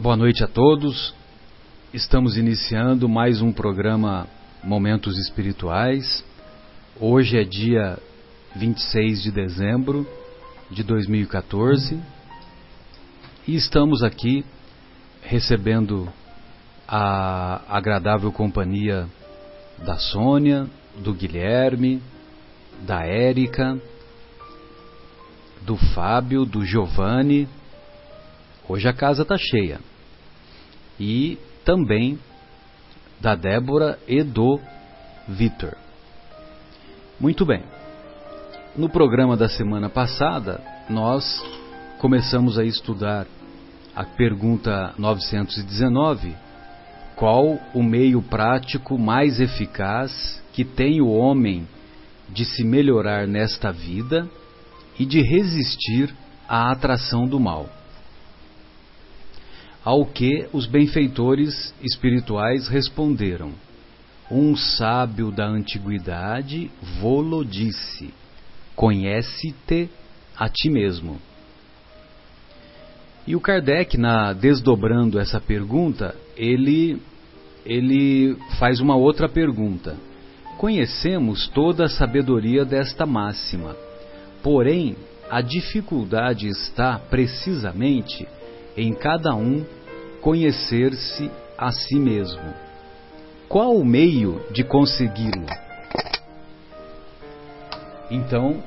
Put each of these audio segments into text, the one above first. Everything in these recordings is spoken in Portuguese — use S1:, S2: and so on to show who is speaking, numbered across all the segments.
S1: Boa noite a todos. Estamos iniciando mais um programa Momentos Espirituais. Hoje é dia 26 de dezembro de 2014 e estamos aqui recebendo a agradável companhia da Sônia, do Guilherme, da Érica, do Fábio, do Giovanni. Hoje a casa está cheia e também da Débora e do Vitor. Muito bem. No programa da semana passada, nós começamos a estudar a pergunta 919: qual o meio prático mais eficaz que tem o homem de se melhorar nesta vida e de resistir à atração do mal? Ao que os benfeitores espirituais responderam: Um sábio da antiguidade vô-lo disse: Conhece-te a ti mesmo. E o Kardec, na desdobrando essa pergunta, ele ele faz uma outra pergunta. Conhecemos toda a sabedoria desta máxima, porém a dificuldade está precisamente em cada um conhecer-se a si mesmo. Qual o meio de consegui-lo? Então,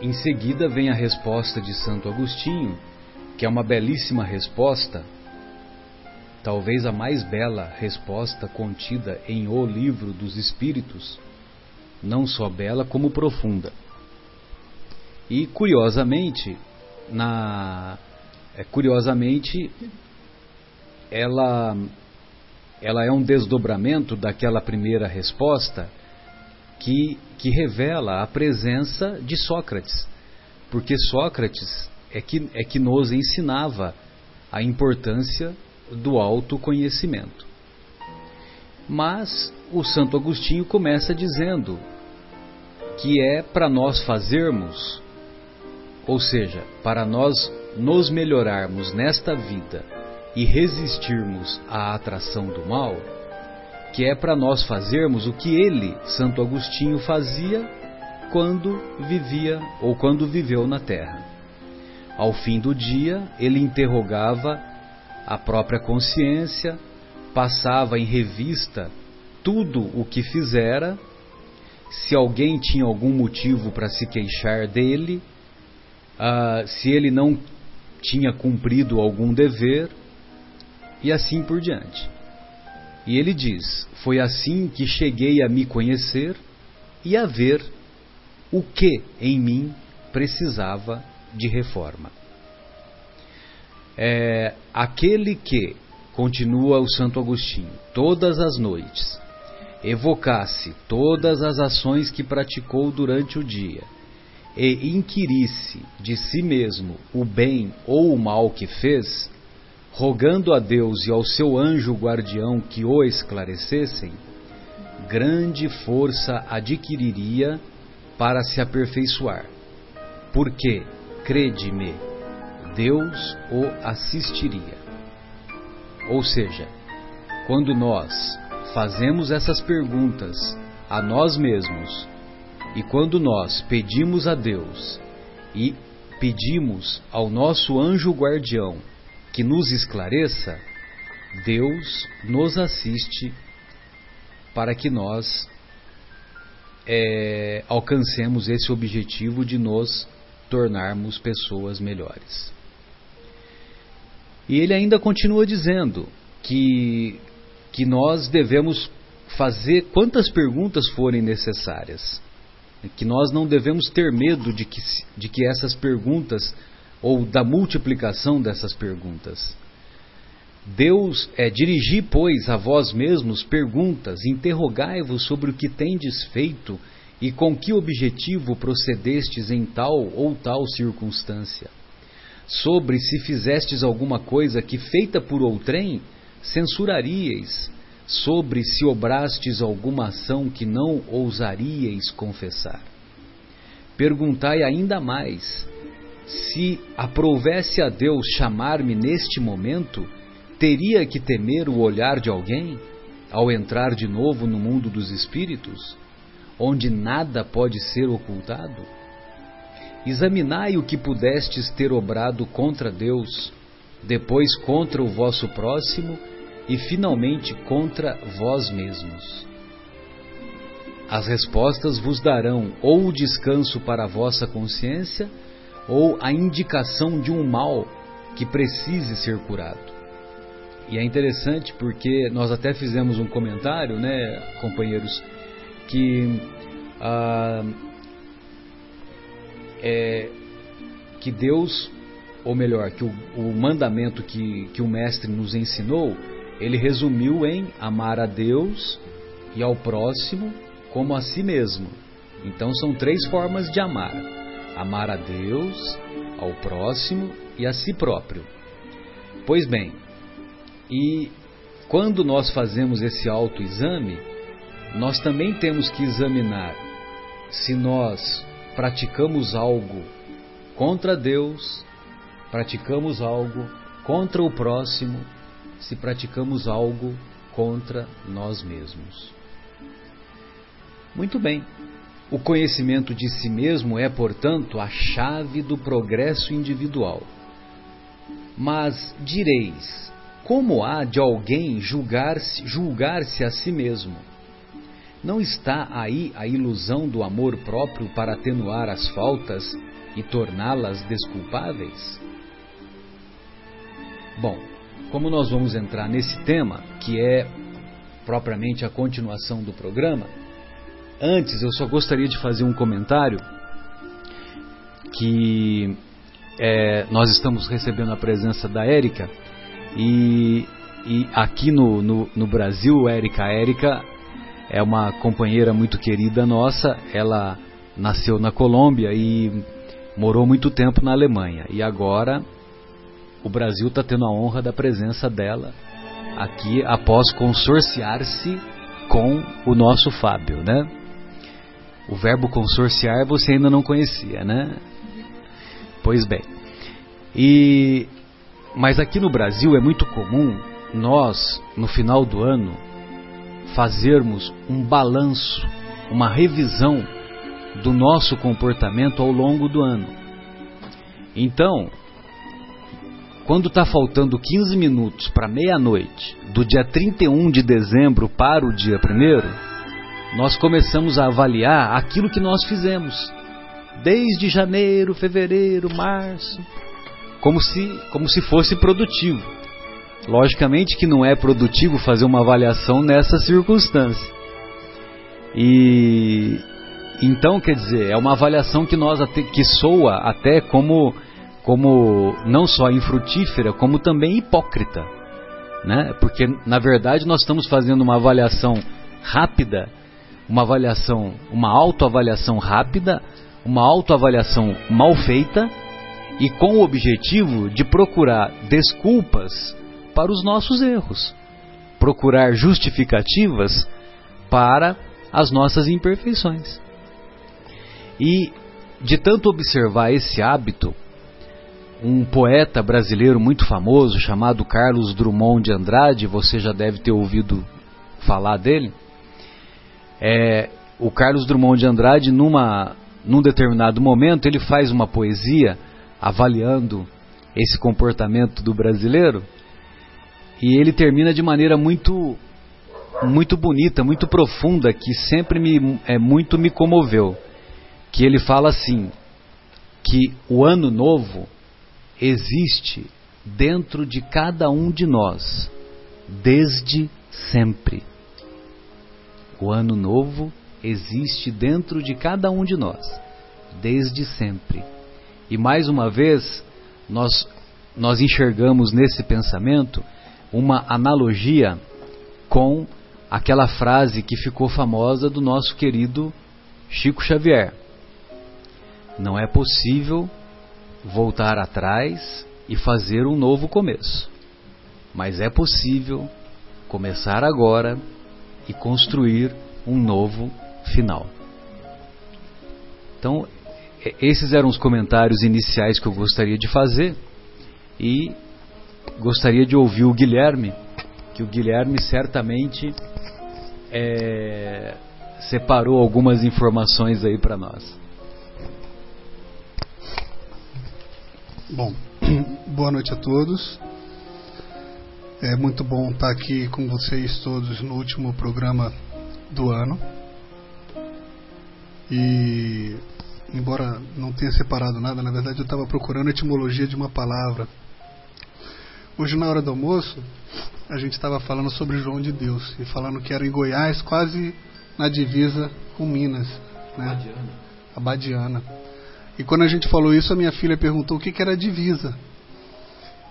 S1: em seguida vem a resposta de Santo Agostinho, que é uma belíssima resposta, talvez a mais bela resposta contida em O Livro dos Espíritos, não só bela como profunda. E curiosamente, na curiosamente ela, ela é um desdobramento daquela primeira resposta que, que revela a presença de Sócrates. Porque Sócrates é que, é que nos ensinava a importância do autoconhecimento. Mas o Santo Agostinho começa dizendo que é para nós fazermos, ou seja, para nós nos melhorarmos nesta vida e resistirmos à atração do mal, que é para nós fazermos o que ele, Santo Agostinho, fazia quando vivia ou quando viveu na terra. Ao fim do dia, ele interrogava a própria consciência, passava em revista tudo o que fizera, se alguém tinha algum motivo para se queixar dele, uh, se ele não tinha cumprido algum dever, e assim por diante. E ele diz: Foi assim que cheguei a me conhecer e a ver o que em mim precisava de reforma. É, aquele que, continua o Santo Agostinho, todas as noites, evocasse todas as ações que praticou durante o dia e inquirisse de si mesmo o bem ou o mal que fez, rogando a Deus e ao seu anjo guardião que o esclarecessem, grande força adquiriria para se aperfeiçoar. Porque, crede-me, Deus o assistiria. Ou seja, quando nós fazemos essas perguntas a nós mesmos e quando nós pedimos a Deus e pedimos ao nosso anjo guardião que nos esclareça, Deus nos assiste para que nós é, alcancemos esse objetivo de nos tornarmos pessoas melhores. E ele ainda continua dizendo que, que nós devemos fazer quantas perguntas forem necessárias, que nós não devemos ter medo de que, de que essas perguntas ou da multiplicação dessas perguntas. Deus é dirigir, pois, a vós mesmos perguntas, interrogai-vos sobre o que tendes feito e com que objetivo procedestes em tal ou tal circunstância. Sobre se fizestes alguma coisa que feita por outrem, censuraríeis, sobre se obrastes alguma ação que não ousaríeis confessar. Perguntai ainda mais, se aprovesse a Deus chamar-me neste momento, teria que temer o olhar de alguém ao entrar de novo no mundo dos espíritos, onde nada pode ser ocultado? Examinai o que pudestes ter obrado contra Deus, depois contra o vosso próximo e finalmente contra vós mesmos. As respostas vos darão ou o descanso para a vossa consciência ou a indicação de um mal que precise ser curado. E é interessante porque nós até fizemos um comentário, né, companheiros, que ah, é, que Deus, ou melhor, que o, o mandamento que, que o mestre nos ensinou, ele resumiu em amar a Deus e ao próximo como a si mesmo. Então são três formas de amar: amar a Deus, ao próximo e a si próprio. Pois bem, e quando nós fazemos esse autoexame, nós também temos que examinar se nós praticamos algo contra Deus, praticamos algo contra o próximo, se praticamos algo contra nós mesmos. Muito bem. O conhecimento de si mesmo é, portanto, a chave do progresso individual. Mas direis: como há de alguém julgar-se julgar a si mesmo? Não está aí a ilusão do amor próprio para atenuar as faltas e torná-las desculpáveis? Bom, como nós vamos entrar nesse tema, que é propriamente a continuação do programa, antes eu só gostaria de fazer um comentário que é, nós estamos recebendo a presença da Érica e, e aqui no, no, no Brasil, Érica, Érica é uma companheira muito querida nossa. Ela nasceu na Colômbia e morou muito tempo na Alemanha. E agora o Brasil está tendo a honra da presença dela aqui após consorciar-se com o nosso Fábio, né? O verbo consorciar você ainda não conhecia, né? Pois bem. E mas aqui no Brasil é muito comum nós, no final do ano, fazermos um balanço, uma revisão do nosso comportamento ao longo do ano. Então, quando está faltando 15 minutos para meia-noite do dia 31 de dezembro para o dia 1, nós começamos a avaliar aquilo que nós fizemos desde janeiro, fevereiro, março, como se, como se fosse produtivo. Logicamente que não é produtivo fazer uma avaliação nessa circunstância. E então, quer dizer, é uma avaliação que nós que soa até como como não só infrutífera, como também hipócrita, né? Porque na verdade nós estamos fazendo uma avaliação rápida, uma avaliação, uma autoavaliação rápida, uma autoavaliação mal feita e com o objetivo de procurar desculpas para os nossos erros, procurar justificativas para as nossas imperfeições. E de tanto observar esse hábito, um poeta brasileiro muito famoso chamado Carlos Drummond de Andrade, você já deve ter ouvido falar dele. É, o Carlos Drummond de Andrade, numa, num determinado momento, ele faz uma poesia avaliando esse comportamento do brasileiro e ele termina de maneira muito muito bonita, muito profunda, que sempre me é muito me comoveu. Que ele fala assim: que o ano novo existe dentro de cada um de nós desde sempre. O ano novo existe dentro de cada um de nós desde sempre. E mais uma vez, nós, nós enxergamos nesse pensamento uma analogia com aquela frase que ficou famosa do nosso querido Chico Xavier. Não é possível voltar atrás e fazer um novo começo, mas é possível começar agora e construir um novo final. Então, esses eram os comentários iniciais que eu gostaria de fazer e gostaria de ouvir o Guilherme, que o Guilherme certamente é, separou algumas informações aí para nós.
S2: Bom, boa noite a todos. É muito bom estar aqui com vocês todos no último programa do ano. E, embora não tenha separado nada, na verdade eu estava procurando a etimologia de uma palavra. Hoje, na hora do almoço, a gente estava falando sobre João de Deus e falando que era em Goiás, quase na divisa com Minas, né? Abadiana. Abadiana. E quando a gente falou isso, a minha filha perguntou o que, que era divisa.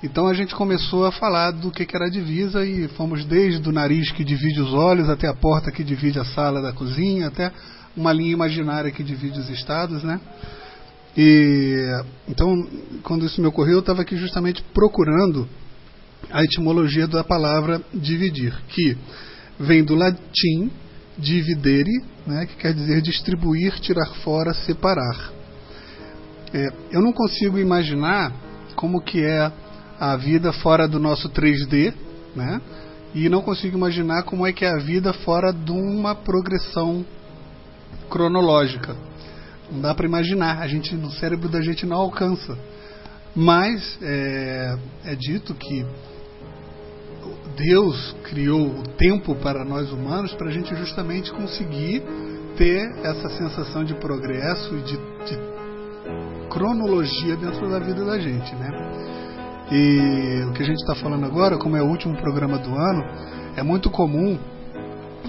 S2: Então a gente começou a falar do que, que era divisa e fomos desde o nariz que divide os olhos até a porta que divide a sala da cozinha, até uma linha imaginária que divide os estados, né? E então, quando isso me ocorreu, eu estava aqui justamente procurando a etimologia da palavra dividir, que vem do latim dividere, né, que quer dizer distribuir, tirar fora, separar. É, eu não consigo imaginar como que é a vida fora do nosso 3D, né? E não consigo imaginar como é que é a vida fora de uma progressão cronológica. Não dá para imaginar, a gente no cérebro da gente não alcança. Mas é, é dito que Deus criou o tempo para nós humanos para a gente justamente conseguir ter essa sensação de progresso e de, de cronologia dentro da vida da gente, né? E o que a gente está falando agora, como é o último programa do ano, é muito comum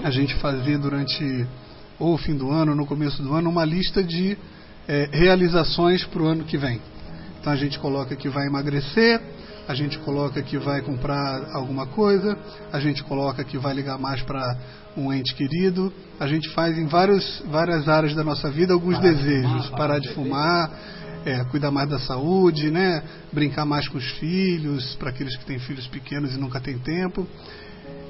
S2: a gente fazer durante ou o fim do ano, no começo do ano, uma lista de é, realizações para o ano que vem. Então a gente coloca que vai emagrecer, a gente coloca que vai comprar alguma coisa, a gente coloca que vai ligar mais para um ente querido, a gente faz em vários, várias áreas da nossa vida alguns parar desejos, de fumar, parar de fumar, é, cuidar mais da saúde, né? brincar mais com os filhos, para aqueles que têm filhos pequenos e nunca têm tempo.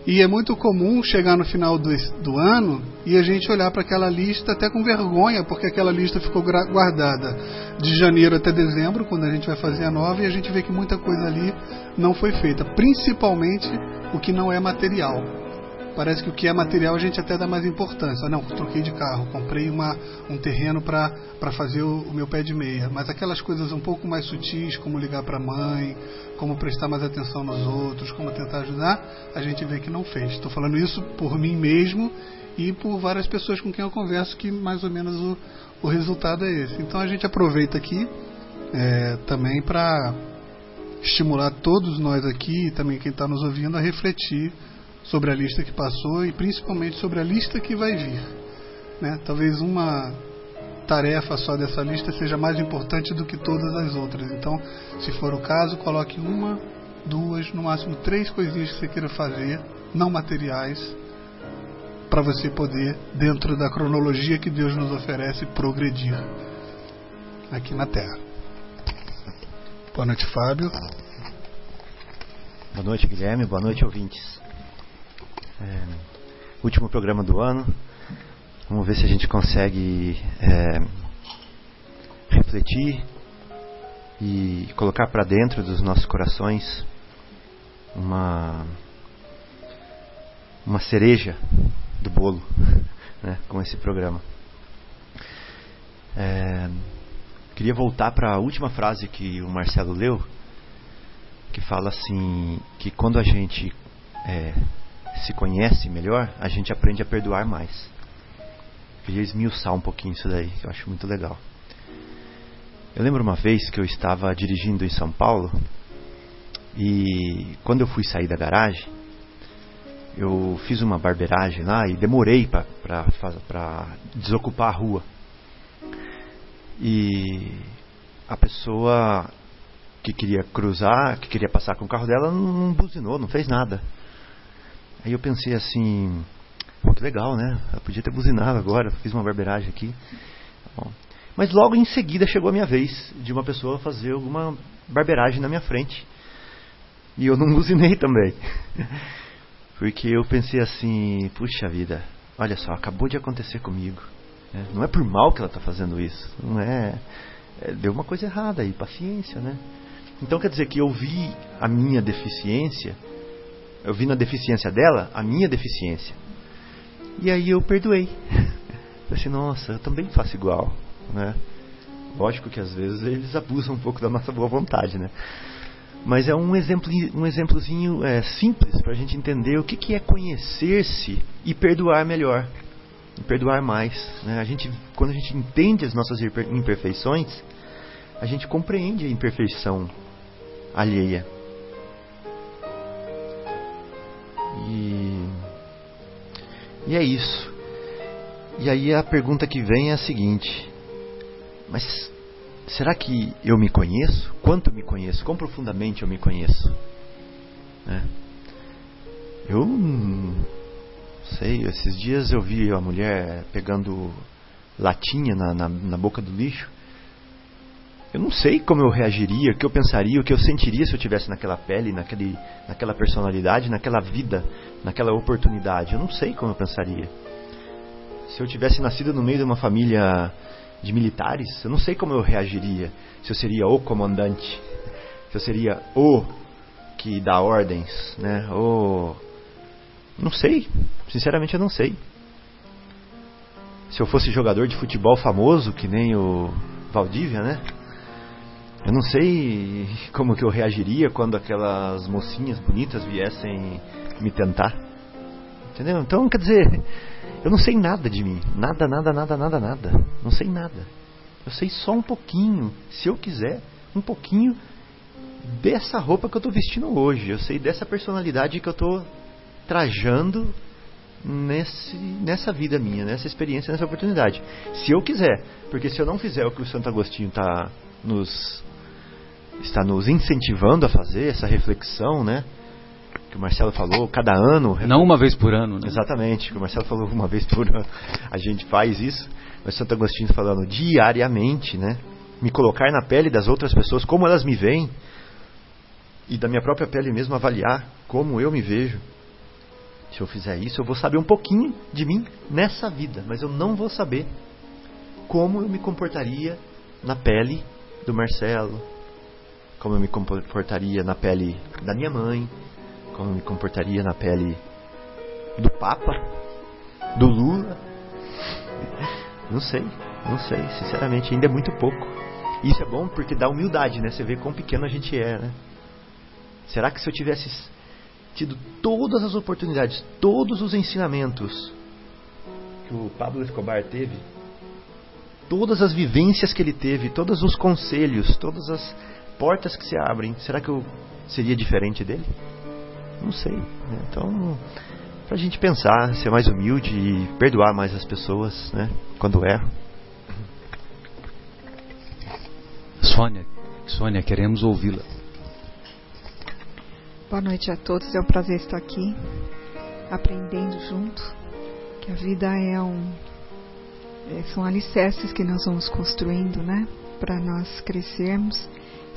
S2: E é muito comum chegar no final do, do ano e a gente olhar para aquela lista até com vergonha, porque aquela lista ficou guardada de janeiro até dezembro, quando a gente vai fazer a nova, e a gente vê que muita coisa ali não foi feita, principalmente o que não é material parece que o que é material a gente até dá mais importância. Ah, não, troquei de carro, comprei uma, um terreno para fazer o, o, meu pé de meia. Mas aquelas coisas um pouco mais sutis, como ligar para a mãe, como prestar mais atenção nos outros, como tentar ajudar, a gente vê que não fez. Estou falando isso por mim mesmo e por várias pessoas com quem eu converso que mais ou menos o, o resultado é esse. Então a gente aproveita aqui é, também para estimular todos nós aqui e também quem está nos ouvindo a refletir sobre a lista que passou e principalmente sobre a lista que vai vir. Né? Talvez uma tarefa só dessa lista seja mais importante do que todas as outras. Então, se for o caso, coloque uma, duas, no máximo três coisinhas que você queira fazer, não materiais, para você poder, dentro da cronologia que Deus nos oferece, progredir aqui na Terra. Boa noite, Fábio.
S3: Boa noite, Guilherme. Boa noite, ouvintes. É, último programa do ano. Vamos ver se a gente consegue é, refletir e colocar para dentro dos nossos corações uma uma cereja do bolo né, com esse programa. É, queria voltar para a última frase que o Marcelo leu, que fala assim que quando a gente é, se conhece melhor, a gente aprende a perdoar mais. Queria esmiuçar um pouquinho isso daí, que eu acho muito legal. Eu lembro uma vez que eu estava dirigindo em São Paulo e quando eu fui sair da garagem, eu fiz uma barbeiragem lá e demorei para desocupar a rua. E a pessoa que queria cruzar, que queria passar com o carro dela, não buzinou, não fez nada. Aí eu pensei assim, pô, que legal, né? Eu podia ter buzinado agora, fiz uma barbeiragem aqui. Bom, mas logo em seguida chegou a minha vez de uma pessoa fazer alguma barbeiragem na minha frente. E eu não buzinei também. Porque eu pensei assim, puxa vida, olha só, acabou de acontecer comigo. Né? Não é por mal que ela está fazendo isso. Não é, é. Deu uma coisa errada aí, paciência, né? Então quer dizer que eu vi a minha deficiência, eu vi na deficiência dela a minha deficiência. E aí eu perdoei. Falei assim, nossa, eu também faço igual, né? Lógico que às vezes eles abusam um pouco da nossa boa vontade, né? Mas é um, exemplo, um exemplozinho é, simples para a gente entender o que, que é conhecer-se e perdoar melhor, e perdoar mais. Né? A gente, quando a gente entende as nossas imperfeições, a gente compreende a imperfeição alheia. E, e é isso. E aí a pergunta que vem é a seguinte: mas será que eu me conheço? Quanto me conheço? Quão profundamente eu me conheço? É. Eu sei, esses dias eu vi a mulher pegando latinha na, na, na boca do lixo. Eu não sei como eu reagiria, o que eu pensaria, o que eu sentiria se eu tivesse naquela pele, naquele, naquela personalidade, naquela vida, naquela oportunidade. Eu não sei como eu pensaria. Se eu tivesse nascido no meio de uma família de militares, eu não sei como eu reagiria. Se eu seria o comandante, se eu seria o que dá ordens, né? O não sei, sinceramente eu não sei. Se eu fosse jogador de futebol famoso, que nem o Valdívia, né? Eu não sei como que eu reagiria quando aquelas mocinhas bonitas viessem me tentar. Entendeu? Então, quer dizer, eu não sei nada de mim. Nada, nada, nada, nada, nada. Não sei nada. Eu sei só um pouquinho, se eu quiser, um pouquinho dessa roupa que eu estou vestindo hoje. Eu sei dessa personalidade que eu estou trajando nesse, nessa vida minha, nessa experiência, nessa oportunidade. Se eu quiser. Porque se eu não fizer o que o Santo Agostinho está nos, está nos incentivando a fazer, essa reflexão, né? que o Marcelo falou, cada ano.
S1: Não uma vez por ano, né?
S3: Exatamente, que o Marcelo falou uma vez por ano. A gente faz isso. Mas Santo Agostinho falando diariamente, né? Me colocar na pele das outras pessoas, como elas me veem. E da minha própria pele mesmo avaliar como eu me vejo. Se eu fizer isso, eu vou saber um pouquinho de mim nessa vida, mas eu não vou saber como eu me comportaria na pele do Marcelo, como eu me comportaria na pele da minha mãe, como me comportaria na pele do Papa, do Lula. Não sei, não sei, sinceramente, ainda é muito pouco. Isso é bom porque dá humildade, né? Você vê quão pequeno a gente é, né? Será que se eu tivesse tido todas as oportunidades, todos os ensinamentos que o Pablo Escobar teve, todas as vivências que ele teve, todos os conselhos, todas as portas que se abrem, será que eu seria diferente dele? Não sei. Né? Então, pra gente pensar, ser mais humilde e perdoar mais as pessoas, né? Quando erram.
S1: Sônia, Sônia, queremos ouvi-la.
S4: Boa noite a todos, é um prazer estar aqui, aprendendo junto, que a vida é um é, são alicerces que nós vamos construindo, né, para nós crescermos,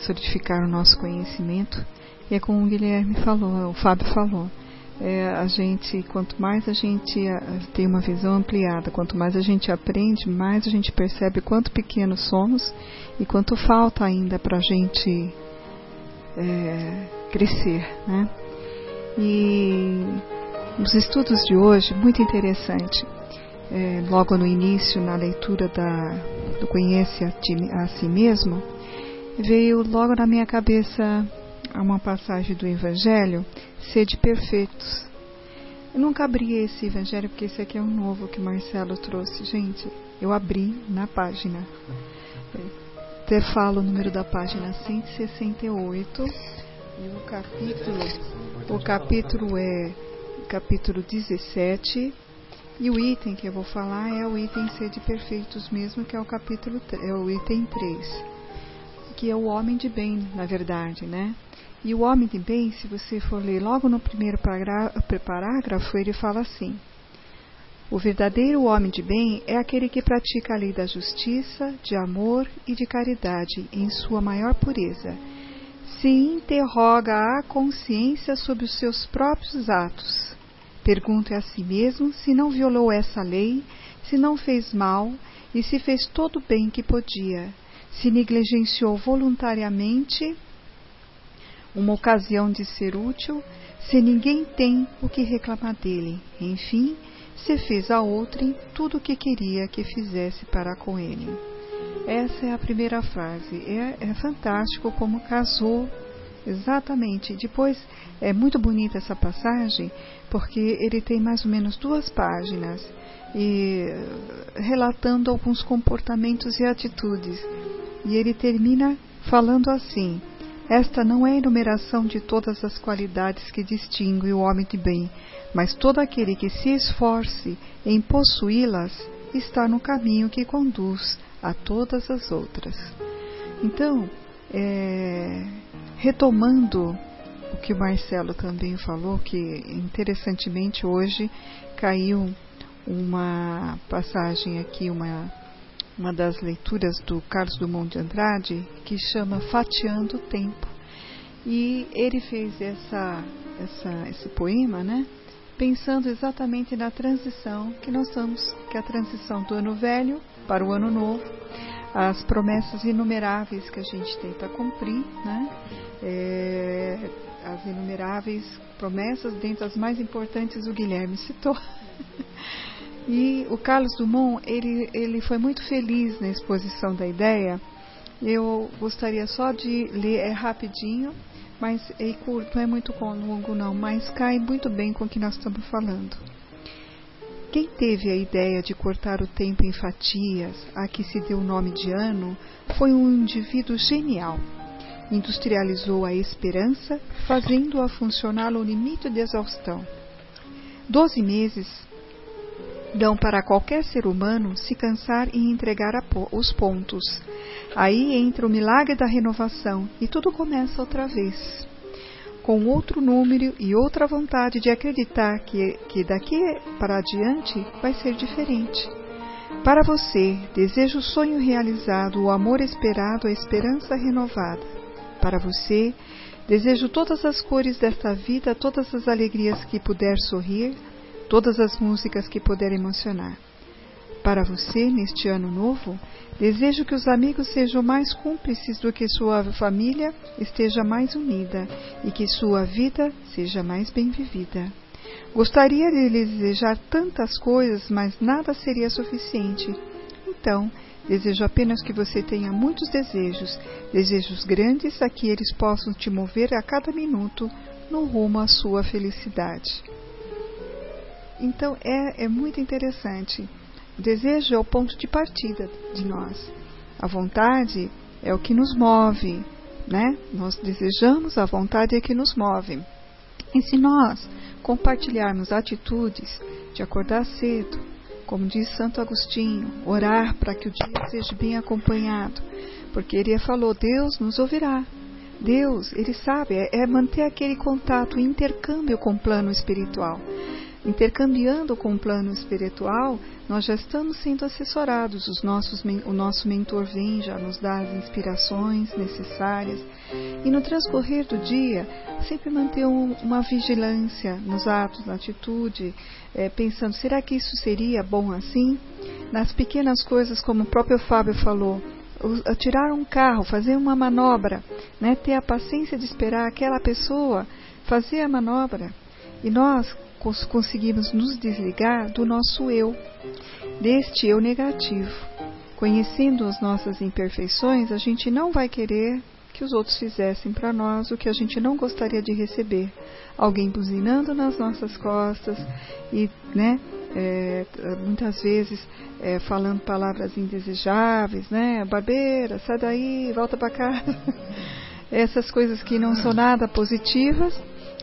S4: solidificar o nosso conhecimento e é como o Guilherme falou, o Fábio falou. É, a gente, quanto mais a gente tem uma visão ampliada, quanto mais a gente aprende, mais a gente percebe quanto pequenos somos e quanto falta ainda para a gente é, crescer, né? E os estudos de hoje, muito interessante. É, logo no início, na leitura da, do Conhece a, ti, a Si Mesmo, veio logo na minha cabeça uma passagem do Evangelho, sede perfeitos. Eu nunca abri esse Evangelho porque esse aqui é um novo que Marcelo trouxe. Gente, eu abri na página. Até falo o número da página 168 e o capítulo, o capítulo é capítulo 17 e o item que eu vou falar é o item sede perfeitos mesmo, que é o capítulo é o item 3, que é o homem de bem, na verdade, né? E o homem de bem, se você for ler logo no primeiro parágrafo, ele fala assim: O verdadeiro homem de bem é aquele que pratica a lei da justiça, de amor e de caridade em sua maior pureza. Se interroga a consciência sobre os seus próprios atos. Pergunta a si mesmo se não violou essa lei, se não fez mal e se fez todo o bem que podia, se negligenciou voluntariamente uma ocasião de ser útil, se ninguém tem o que reclamar dele. Enfim, se fez a outrem tudo o que queria que fizesse para com ele. Essa é a primeira frase. É, é fantástico como casou exatamente. Depois é muito bonita essa passagem porque ele tem mais ou menos duas páginas e relatando alguns comportamentos e atitudes. E ele termina falando assim: Esta não é a enumeração de todas as qualidades que distinguem o homem de bem, mas todo aquele que se esforce em possuí-las está no caminho que conduz a todas as outras. Então, é, retomando o que o Marcelo também falou, que interessantemente hoje caiu uma passagem aqui, uma, uma das leituras do Carlos Dumont de Andrade, que chama Fatiando o Tempo. E ele fez essa, essa, esse poema, né? Pensando exatamente na transição que nós estamos, que é a transição do ano velho para o ano novo, as promessas inumeráveis que a gente tenta cumprir, né? É, as inumeráveis promessas, dentre as mais importantes o Guilherme citou. e o Carlos Dumont, ele, ele foi muito feliz na exposição da ideia. Eu gostaria só de ler, é rapidinho, mas é curto, não é muito longo não, mas cai muito bem com o que nós estamos falando. Quem teve a ideia de cortar o tempo em fatias, a que se deu o nome de ano, foi um indivíduo genial. Industrializou a esperança, fazendo-a funcionar no limite de exaustão. Doze meses dão para qualquer ser humano se cansar e entregar os pontos. Aí entra o milagre da renovação e tudo começa outra vez com outro número e outra vontade de acreditar que, que daqui para adiante vai ser diferente. Para você, desejo o sonho realizado, o amor esperado, a esperança renovada. Para você, desejo todas as cores desta vida, todas as alegrias que puder sorrir, todas as músicas que puder emocionar. Para você, neste ano novo, desejo que os amigos sejam mais cúmplices do que sua família esteja mais unida e que sua vida seja mais bem vivida. Gostaria de lhe desejar tantas coisas, mas nada seria suficiente. Então, desejo apenas que você tenha muitos desejos, desejos grandes a que eles possam te mover a cada minuto no rumo à sua felicidade. Então, é, é muito interessante o desejo é o ponto de partida de nós. A vontade é o que nos move, né? Nós desejamos, a vontade é que nos move. E se nós compartilharmos atitudes de acordar cedo, como diz Santo Agostinho, orar para que o dia seja bem acompanhado, porque ele falou: Deus nos ouvirá. Deus, ele sabe, é, é manter aquele contato, intercâmbio com o plano espiritual intercambiando com o plano espiritual, nós já estamos sendo assessorados. Os nossos, o nosso mentor vem, já nos dá as inspirações necessárias. E no transcorrer do dia, sempre manter um, uma vigilância nos atos, na atitude, é, pensando: será que isso seria bom assim? Nas pequenas coisas, como o próprio Fábio falou, tirar um carro, fazer uma manobra, né, ter a paciência de esperar aquela pessoa fazer a manobra. E nós, conseguimos nos desligar do nosso eu, deste eu negativo. Conhecendo as nossas imperfeições, a gente não vai querer que os outros fizessem para nós o que a gente não gostaria de receber. Alguém buzinando nas nossas costas e, né, é, muitas vezes é, falando palavras indesejáveis, né, barbeira, sai daí, volta para casa. Essas coisas que não são nada positivas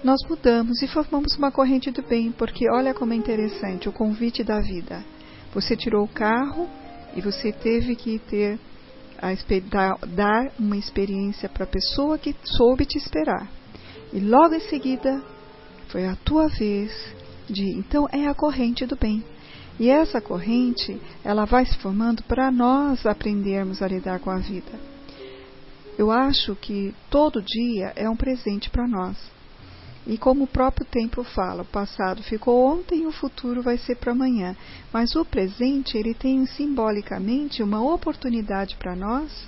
S4: nós mudamos e formamos uma corrente do bem, porque olha como é interessante o convite da vida. Você tirou o carro e você teve que ter a, dar uma experiência para a pessoa que soube te esperar. E logo em seguida foi a tua vez de. Então é a corrente do bem. E essa corrente, ela vai se formando para nós aprendermos a lidar com a vida. Eu acho que todo dia é um presente para nós. E como o próprio tempo fala, o passado ficou ontem e o futuro vai ser para amanhã. Mas o presente, ele tem simbolicamente uma oportunidade para nós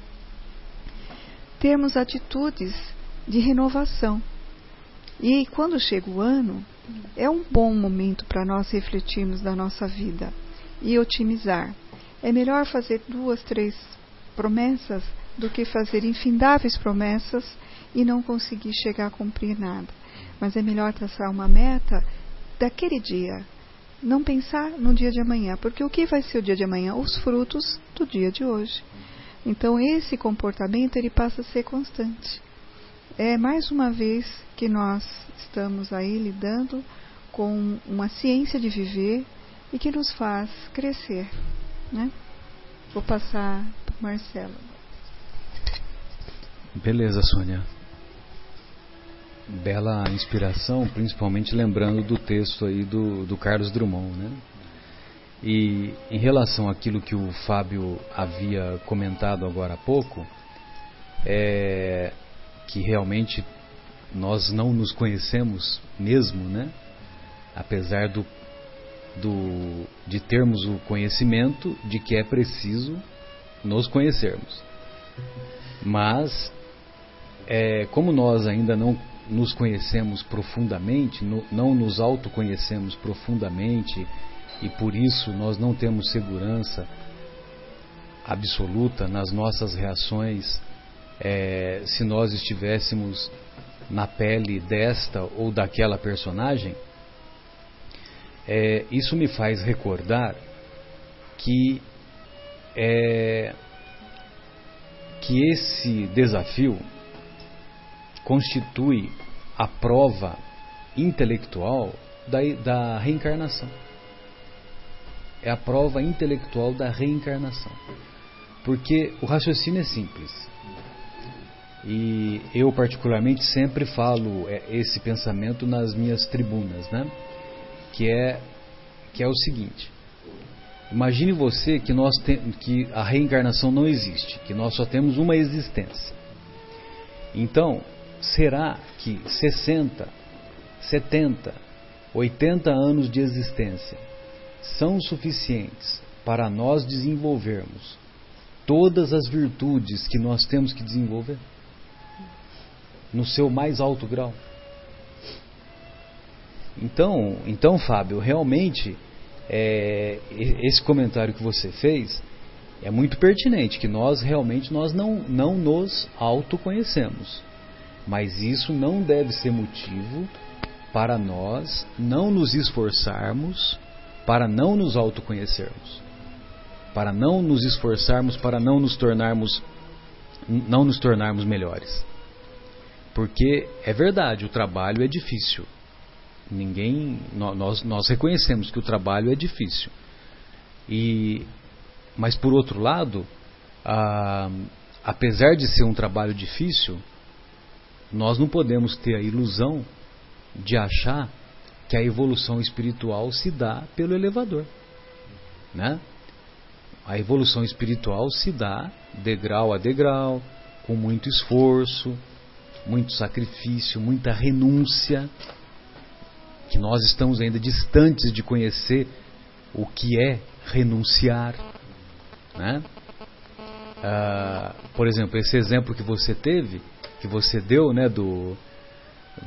S4: termos atitudes de renovação. E quando chega o ano, é um bom momento para nós refletirmos da nossa vida e otimizar. É melhor fazer duas, três promessas do que fazer infindáveis promessas e não conseguir chegar a cumprir nada. Mas é melhor traçar uma meta daquele dia, não pensar no dia de amanhã, porque o que vai ser o dia de amanhã? Os frutos do dia de hoje. Então esse comportamento ele passa a ser constante. É mais uma vez que nós estamos aí lidando com uma ciência de viver e que nos faz crescer, né? Vou passar para Marcelo.
S1: Beleza, Sônia. Bela inspiração, principalmente lembrando do texto aí do, do Carlos Drummond, né? E em relação àquilo que o Fábio havia comentado agora há pouco, é que realmente nós não nos conhecemos mesmo, né? Apesar do, do, de termos o conhecimento de que é preciso nos conhecermos. Mas, é, como nós ainda não nos conhecemos profundamente, no, não nos autoconhecemos profundamente e por isso nós não temos segurança absoluta nas nossas reações é, se nós estivéssemos na pele desta ou daquela personagem, é, isso me faz recordar que é, que esse desafio constitui a prova intelectual da, da reencarnação. É a prova intelectual da reencarnação. Porque o raciocínio é simples. E eu, particularmente, sempre falo é, esse pensamento nas minhas tribunas, né? Que é, que é o seguinte: imagine você que, nós te, que a reencarnação não existe, que nós só temos uma existência. Então, será que 60, 70, 80 anos de existência são suficientes para nós desenvolvermos todas as virtudes que nós temos que desenvolver? no seu mais alto grau. Então, então Fábio, realmente é, esse comentário que você fez é muito pertinente, que nós realmente nós não, não nos autoconhecemos. Mas isso não deve ser motivo para nós não nos esforçarmos para não nos autoconhecermos. Para não nos esforçarmos para não nos tornarmos não nos tornarmos melhores. Porque é verdade, o trabalho é difícil. Ninguém, nós, nós reconhecemos que o trabalho é difícil. E, mas por outro lado, ah, apesar de ser um trabalho difícil, nós não podemos ter a ilusão de achar que a evolução espiritual se dá pelo elevador, né? A evolução espiritual se dá degrau a degrau, com muito esforço, muito sacrifício, muita renúncia, que nós estamos ainda distantes de conhecer o que é renunciar. Né? Ah, por exemplo, esse exemplo que você teve, que você deu, né, do,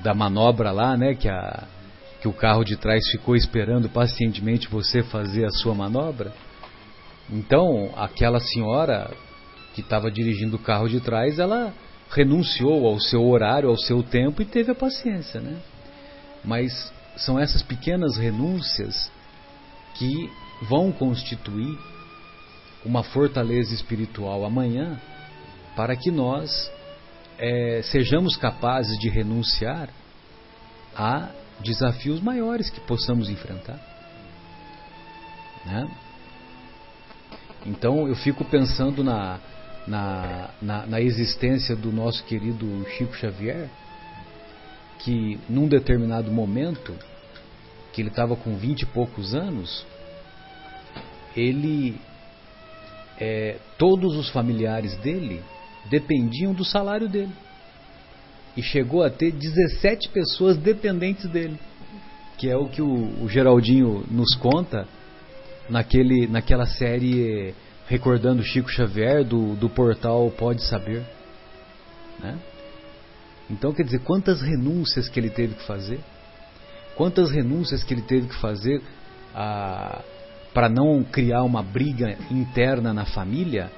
S1: da manobra lá, né, que, a, que o carro de trás ficou esperando pacientemente você fazer a sua manobra. Então, aquela senhora que estava dirigindo o carro de trás, ela renunciou ao seu horário, ao seu tempo e teve a paciência, né? Mas são essas pequenas renúncias que vão constituir uma fortaleza espiritual amanhã para que nós é, sejamos capazes de renunciar a desafios maiores que possamos enfrentar. Né? Então eu fico pensando na, na, na, na existência do nosso querido Chico Xavier, que num determinado momento, que ele estava com vinte e poucos anos, ele, é, todos os familiares dele dependiam do salário dele. E chegou a ter 17 pessoas dependentes dele. Que é o que o, o Geraldinho nos conta naquele, naquela série recordando Chico Xavier do, do portal Pode Saber. Né? Então, quer dizer, quantas renúncias que ele teve que fazer? Quantas renúncias que ele teve que fazer ah, para não criar uma briga interna na família?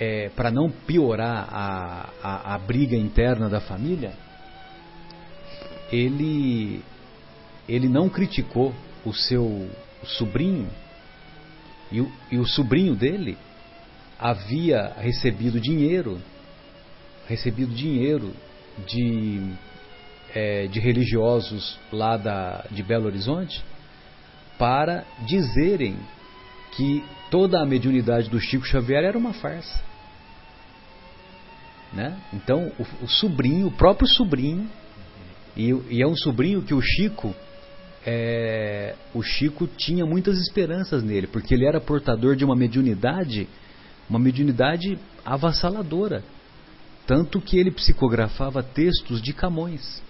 S1: É, para não piorar a, a, a briga interna da família? Ele, ele não criticou o seu sobrinho e o, e o sobrinho dele havia recebido dinheiro, recebido dinheiro de, é, de religiosos lá da, de Belo Horizonte para dizerem que toda a mediunidade do Chico Xavier era uma farsa. Né? Então, o, o sobrinho, o próprio sobrinho, e, e, é um sobrinho que o Chico, é, o Chico tinha muitas esperanças nele, porque ele era portador de uma mediunidade, uma mediunidade avassaladora. Tanto que ele psicografava textos de Camões.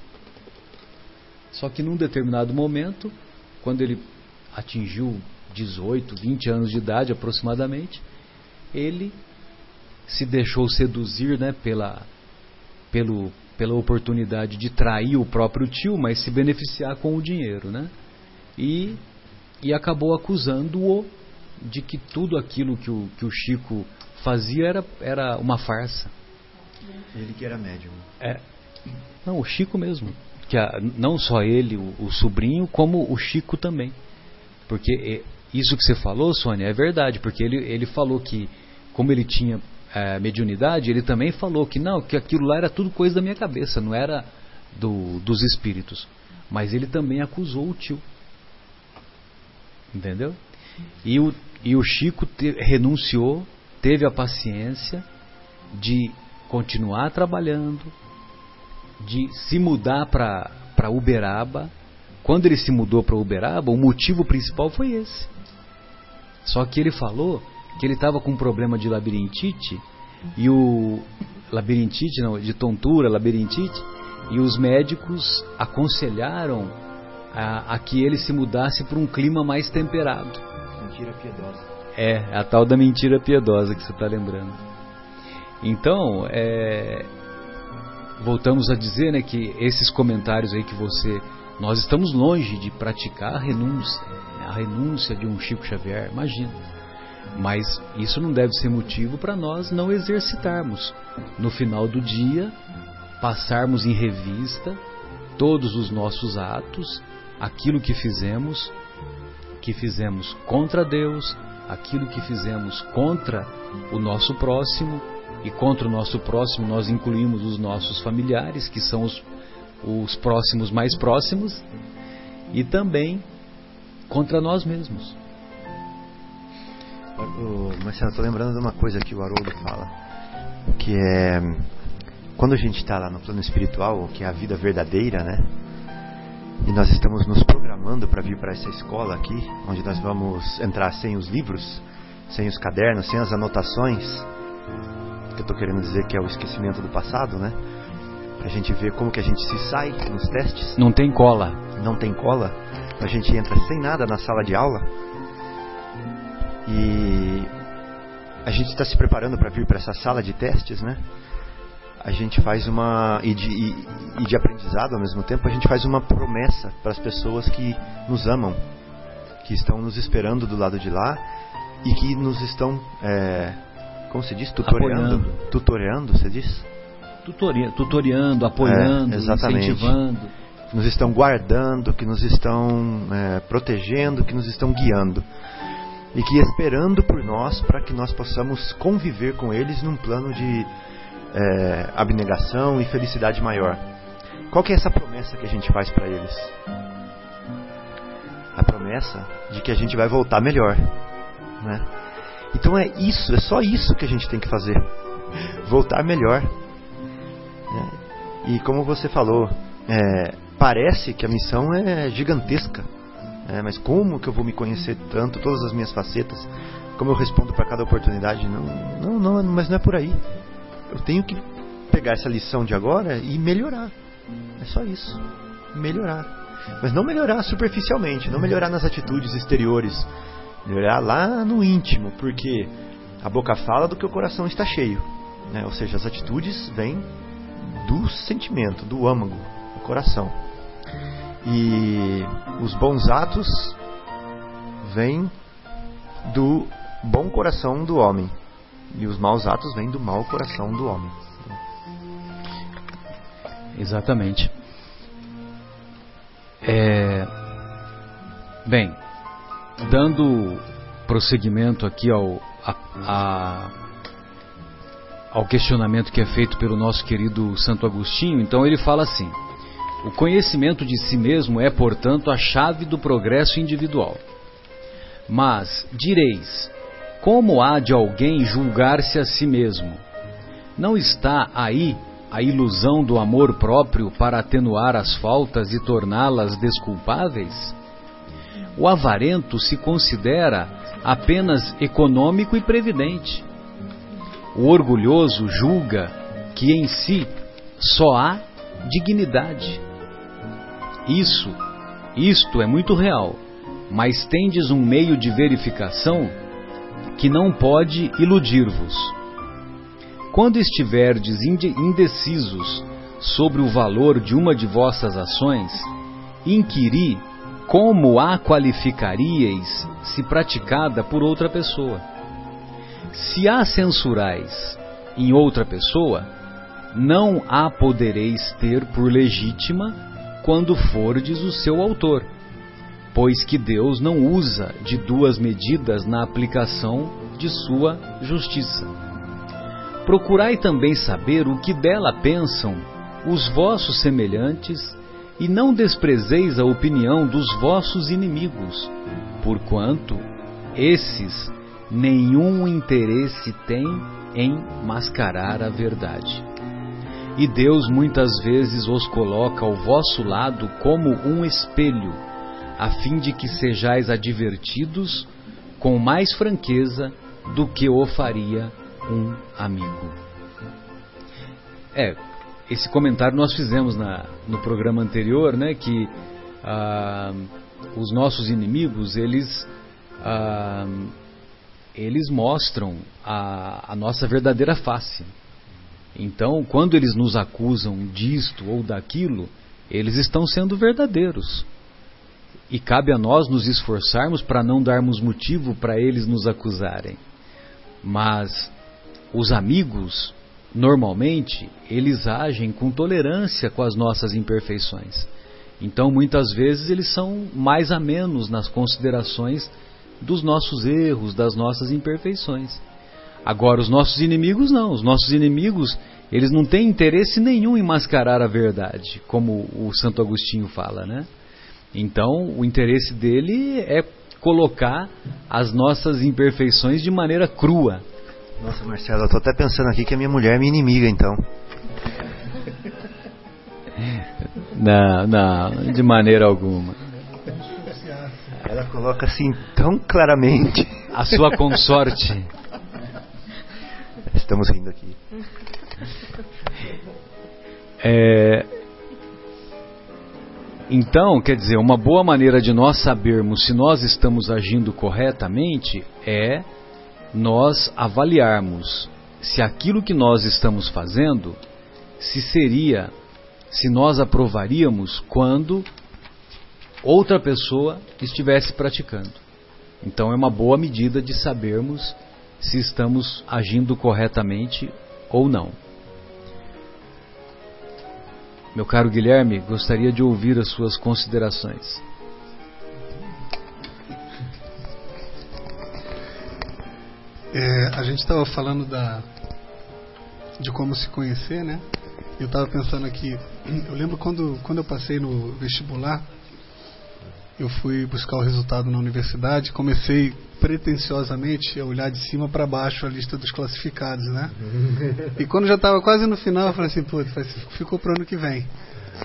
S1: Só que num determinado momento, quando ele atingiu 18, 20 anos de idade aproximadamente, ele se deixou seduzir né, pela, pelo, pela oportunidade de trair o próprio tio, mas se beneficiar com o dinheiro. Né? E, e acabou acusando-o de que tudo aquilo que o, que o Chico fazia era, era uma farsa.
S3: Ele que era médium.
S1: É. Não, o Chico mesmo. Que a, não só ele, o, o, sobrinho, como o Chico também. Porque é, isso que você falou, Sônia, é verdade. Porque ele, ele falou que, como ele tinha é, mediunidade, ele também falou que não, que aquilo lá era tudo coisa da minha cabeça, não era do, dos espíritos. Mas ele também acusou o tio. Entendeu? E o, e o Chico te, renunciou, teve a paciência de continuar trabalhando, de se mudar para Uberaba. Quando ele se mudou para Uberaba, o motivo principal foi esse. Só que ele falou que ele estava com um problema de labirintite e o labirintite não, de tontura, labirintite, e os médicos aconselharam a, a que ele se mudasse para um clima mais temperado.
S3: Mentira piedosa.
S1: É, a tal da mentira piedosa que você está lembrando. Então, é, voltamos a dizer né, que esses comentários aí que você. Nós estamos longe de praticar a renúncia, né, a renúncia de um Chico Xavier, imagina. Mas isso não deve ser motivo para nós não exercitarmos. No final do dia, passarmos em revista todos os nossos atos, aquilo que fizemos, que fizemos contra Deus, aquilo que fizemos contra o nosso próximo e contra o nosso próximo, nós incluímos os nossos familiares, que são os, os próximos mais próximos, e também contra nós mesmos.
S3: Marcelo, estou lembrando de uma coisa que o Haroldo fala, que é quando a gente está lá no plano espiritual, que é a vida verdadeira, né? E nós estamos nos programando para vir para essa escola aqui, onde nós vamos entrar sem os livros, sem os cadernos, sem as anotações que eu estou querendo dizer que é o esquecimento do passado, né? A gente vê como que a gente se sai nos testes.
S1: Não tem cola.
S3: Não tem cola. A gente entra sem nada na sala de aula. E a gente está se preparando para vir para essa sala de testes, né? A gente faz uma e de, e, e de aprendizado ao mesmo tempo a gente faz uma promessa para as pessoas que nos amam, que estão nos esperando do lado de lá e que nos estão é, como se diz? Tutoriando? Apoiando. Tutoriando, você diz?
S1: Tutoria, tutoriando, apoiando, é, incentivando.
S3: nos estão guardando, que nos estão é, protegendo, que nos estão guiando. E que esperando por nós para que nós possamos conviver com eles num plano de é, abnegação e felicidade maior. Qual que é essa promessa que a gente faz para eles? A promessa de que a gente vai voltar melhor, né? Então é isso, é só isso que a gente tem que fazer. Voltar melhor. Né? E como você falou, é, parece que a missão é gigantesca. É, mas como que eu vou me conhecer tanto, todas as minhas facetas? Como eu respondo para cada oportunidade? Não, não, não, mas não é por aí. Eu tenho que pegar essa lição de agora e melhorar. É só isso. Melhorar. Mas não melhorar superficialmente, não melhorar nas atitudes exteriores, Melhorar lá no íntimo, porque a boca fala do que o coração está cheio. Né? Ou seja, as atitudes vêm do sentimento, do âmago, do coração. E os bons atos vêm do bom coração do homem. E os maus atos vêm do mau coração do homem.
S1: Exatamente. É... Bem, dando prosseguimento aqui ao, a, a, ao questionamento que é feito pelo nosso querido Santo Agostinho, então ele fala assim: o conhecimento de si mesmo é, portanto, a chave do progresso individual. Mas, direis, como há de alguém julgar-se a si mesmo? Não está aí a ilusão do amor próprio para atenuar as faltas e torná-las desculpáveis? O avarento se considera apenas econômico e previdente. O orgulhoso julga que em si só há dignidade. Isso, isto é muito real, mas tendes um meio de verificação que não pode iludir-vos. Quando estiverdes indecisos sobre o valor de uma de vossas ações, inquiri como a qualificaríeis se praticada por outra pessoa. Se a censurais em outra pessoa, não a podereis ter por legítima quando fordes o seu autor, pois que Deus não usa de duas medidas na aplicação de sua justiça. Procurai também saber o que dela pensam os vossos semelhantes e não desprezeis a opinião dos vossos inimigos, porquanto esses nenhum interesse têm em mascarar a verdade. E Deus muitas vezes os coloca ao vosso lado como um espelho, a fim de que sejais advertidos com mais franqueza do que o faria um amigo. É, esse comentário nós fizemos na, no programa anterior, né, que ah, os nossos inimigos eles ah, eles mostram a, a nossa verdadeira face. Então, quando eles nos acusam disto ou daquilo, eles estão sendo verdadeiros. E cabe a nós nos esforçarmos para não darmos motivo para eles nos acusarem. Mas os amigos, normalmente, eles agem com tolerância com as nossas imperfeições. Então, muitas vezes, eles são mais amenos nas considerações dos nossos erros, das nossas imperfeições. Agora, os nossos inimigos não. Os nossos inimigos, eles não têm interesse nenhum em mascarar a verdade, como o Santo Agostinho fala, né? Então, o interesse dele é colocar as nossas imperfeições de maneira crua.
S3: Nossa, Marcelo, eu tô até pensando aqui que a minha mulher é minha inimiga, então.
S1: Não, não, de maneira alguma.
S3: Ela coloca assim tão claramente.
S1: A sua consorte.
S3: Estamos rindo aqui.
S1: É, então, quer dizer, uma boa maneira de nós sabermos se nós estamos agindo corretamente é nós avaliarmos se aquilo que nós estamos fazendo se seria, se nós aprovaríamos quando outra pessoa estivesse praticando. Então é uma boa medida de sabermos se estamos agindo corretamente ou não. Meu caro Guilherme, gostaria de ouvir as suas considerações.
S2: É, a gente estava falando da, de como se conhecer, né? Eu estava pensando aqui, eu lembro quando, quando eu passei no vestibular, eu fui buscar o resultado na universidade, comecei pretensiosamente a olhar de cima para baixo a lista dos classificados, né? E quando já estava quase no final, eu falei assim, putz, ficou para o ano que vem.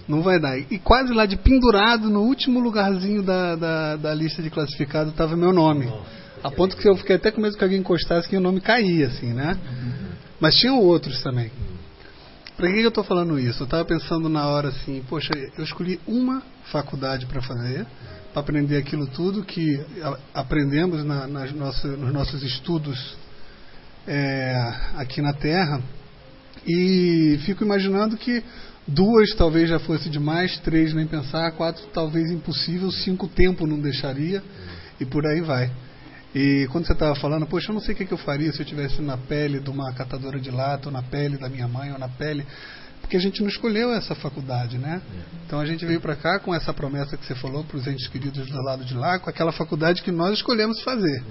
S2: Não vai dar. E quase lá de pendurado, no último lugarzinho da, da, da lista de classificados, estava meu nome. A ponto que eu fiquei até com medo que alguém encostasse que o nome caía, assim, né? Mas tinham outros também. Para que eu estou falando isso? Eu estava pensando na hora assim, poxa, eu escolhi uma faculdade para fazer, para aprender aquilo tudo que aprendemos na, nas nossas, nos nossos estudos é, aqui na Terra. E fico imaginando que duas talvez já fosse demais, três nem pensar, quatro talvez impossível, cinco tempo não deixaria e por aí vai. E quando você estava falando, poxa, eu não sei o que, eu faria se eu tivesse na pele de uma catadora de lata, ou na pele da minha mãe, ou na pele. Porque a gente não escolheu essa faculdade, né? Então a gente veio para cá com essa promessa que você falou para os entes queridos do lado de lá, com aquela faculdade que nós escolhemos fazer.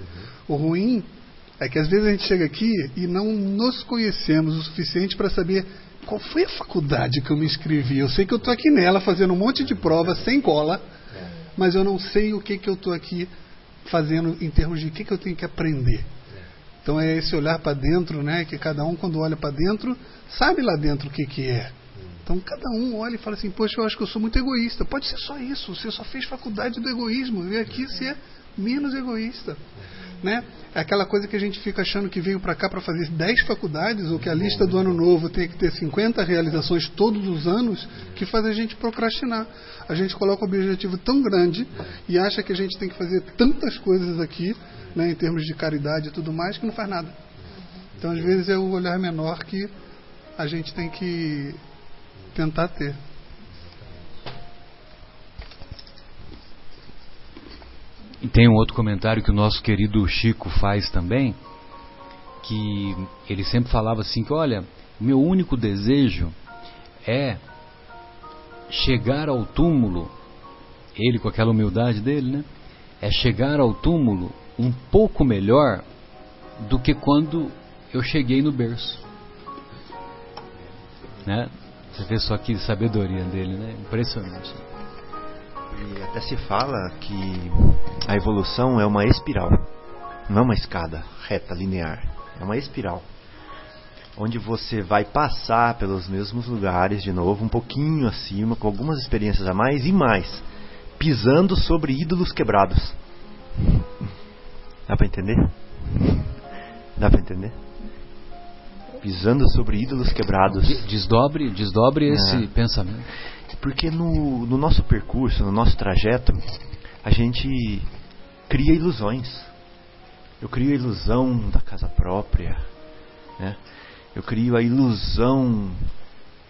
S2: O ruim é que às vezes a gente chega aqui e não nos conhecemos o suficiente para saber qual foi a faculdade que eu me inscrevi. Eu sei que eu estou aqui nela fazendo um monte de provas sem cola, mas eu não sei o que, que eu estou aqui fazendo em termos de o que, que eu tenho que aprender. Então é esse olhar para dentro, né? Que cada um quando olha para dentro sabe lá dentro o que que é. Então cada um olha e fala assim, poxa, eu acho que eu sou muito egoísta. Pode ser só isso. Você só fez faculdade do egoísmo. Veio aqui ser menos egoísta. Né? É aquela coisa que a gente fica achando que veio para cá para fazer 10 faculdades, ou que a lista do ano novo tem que ter 50 realizações todos os anos, que faz a gente procrastinar. A gente coloca um objetivo tão grande e acha que a gente tem que fazer tantas coisas aqui, né, em termos de caridade e tudo mais, que não faz nada. Então, às vezes, é o olhar menor que a gente tem que tentar ter.
S1: E tem um outro comentário que o nosso querido Chico faz também, que ele sempre falava assim que, olha, meu único desejo é chegar ao túmulo, ele com aquela humildade dele, né? É chegar ao túmulo um pouco melhor do que quando eu cheguei no berço. Né? Você vê só que sabedoria dele, né? Impressionante.
S3: E até se fala que a evolução é uma espiral, não é uma escada reta, linear. É uma espiral. Onde você vai passar pelos mesmos lugares de novo, um pouquinho acima, com algumas experiências a mais e mais, pisando sobre ídolos quebrados. Dá para entender? Dá para entender? Pisando sobre ídolos quebrados.
S1: Desdobre, desdobre esse é. pensamento.
S3: Porque no, no nosso percurso, no nosso trajeto, a gente cria ilusões. Eu crio a ilusão da casa própria, né? Eu crio a ilusão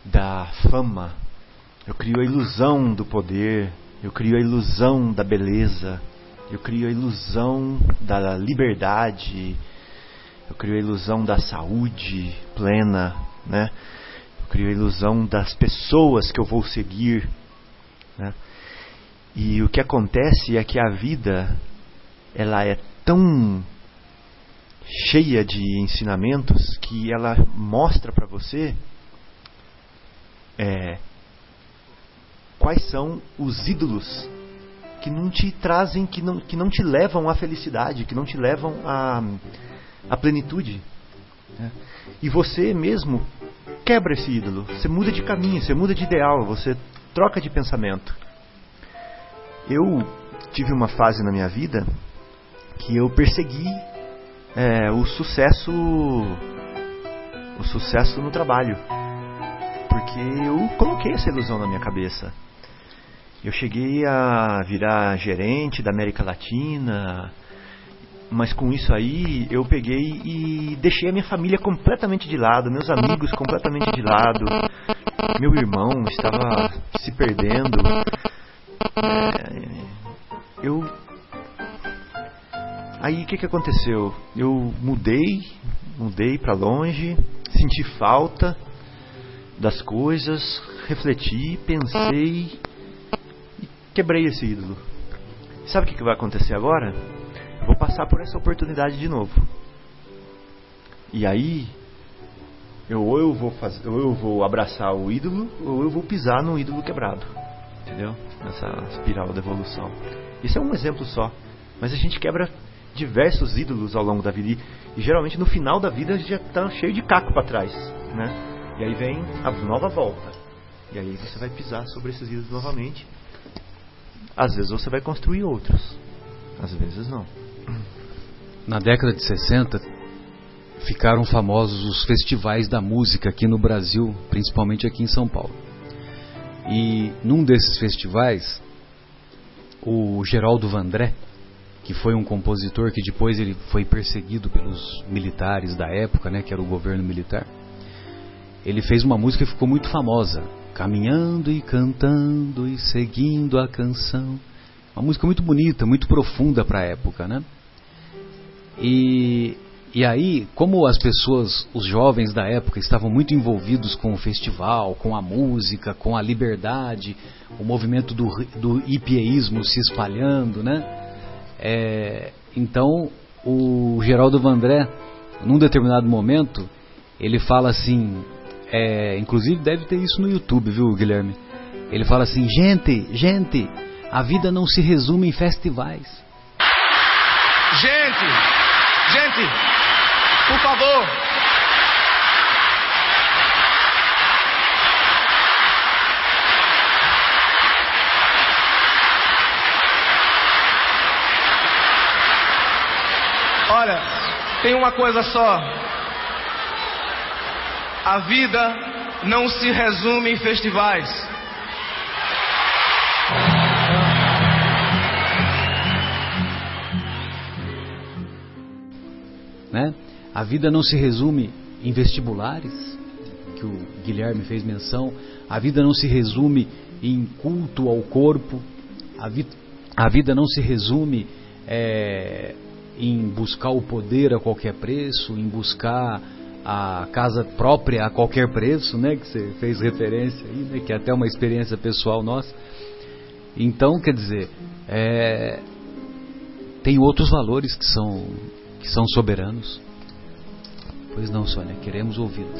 S3: da fama, eu crio a ilusão do poder, eu crio a ilusão da beleza, eu crio a ilusão da liberdade, eu crio a ilusão da saúde plena, né? crio a ilusão das pessoas que eu vou seguir. Né? E o que acontece é que a vida ela é tão cheia de ensinamentos que ela mostra para você é, quais são os ídolos que não te trazem, que não, que não te levam à felicidade, que não te levam à, à plenitude. Né? E você mesmo quebra esse ídolo, você muda de caminho, você muda de ideal, você troca de pensamento. Eu tive uma fase na minha vida que eu persegui é, o sucesso o sucesso no trabalho porque eu coloquei essa ilusão na minha cabeça eu cheguei a virar gerente da América Latina mas com isso aí eu peguei e deixei a minha família completamente de lado, meus amigos completamente de lado, meu irmão estava se perdendo. É, eu aí o que, que aconteceu? Eu mudei, mudei para longe, senti falta das coisas, refleti, pensei quebrei esse ídolo. Sabe o que, vai acontecer agora? vou passar por essa oportunidade de novo. E aí, eu, ou eu vou fazer, ou eu vou abraçar o ídolo, ou eu vou pisar no ídolo quebrado. Entendeu? Nessa espiral da evolução. Isso é um exemplo só. Mas a gente quebra diversos ídolos ao longo da vida. E, e geralmente no final da vida a gente já está cheio de caco para trás. Né? E aí vem a nova volta. E aí você vai pisar sobre esses ídolos novamente. Às vezes você vai construir outros. Às vezes não.
S1: Na década de 60, ficaram famosos os festivais da música aqui no Brasil, principalmente aqui em São Paulo. E num desses festivais, o Geraldo Vandré, que foi um compositor que depois ele foi perseguido pelos militares da época, né, que era o governo militar, ele fez uma música que ficou muito famosa, caminhando e cantando e seguindo a canção. Uma música muito bonita, muito profunda para a época, né? E, e aí, como as pessoas, os jovens da época, estavam muito envolvidos com o festival, com a música, com a liberdade, o movimento do, do hipieísmo se espalhando, né? É, então, o Geraldo Vandré, num determinado momento, ele fala assim, é, inclusive deve ter isso no YouTube, viu, Guilherme? Ele fala assim: gente, gente, a vida não se resume em festivais.
S5: Gente, gente, por favor. Olha, tem uma coisa só. A vida não se resume em festivais.
S1: Né? A vida não se resume em vestibulares, que o Guilherme fez menção. A vida não se resume em culto ao corpo. A, vi a vida não se resume é, em buscar o poder a qualquer preço, em buscar a casa própria a qualquer preço, né? Que você fez referência aí, né? Que é até uma experiência pessoal nossa. Então, quer dizer, é, tem outros valores que são que são soberanos. Pois não, Sônia, queremos ouvi-lo.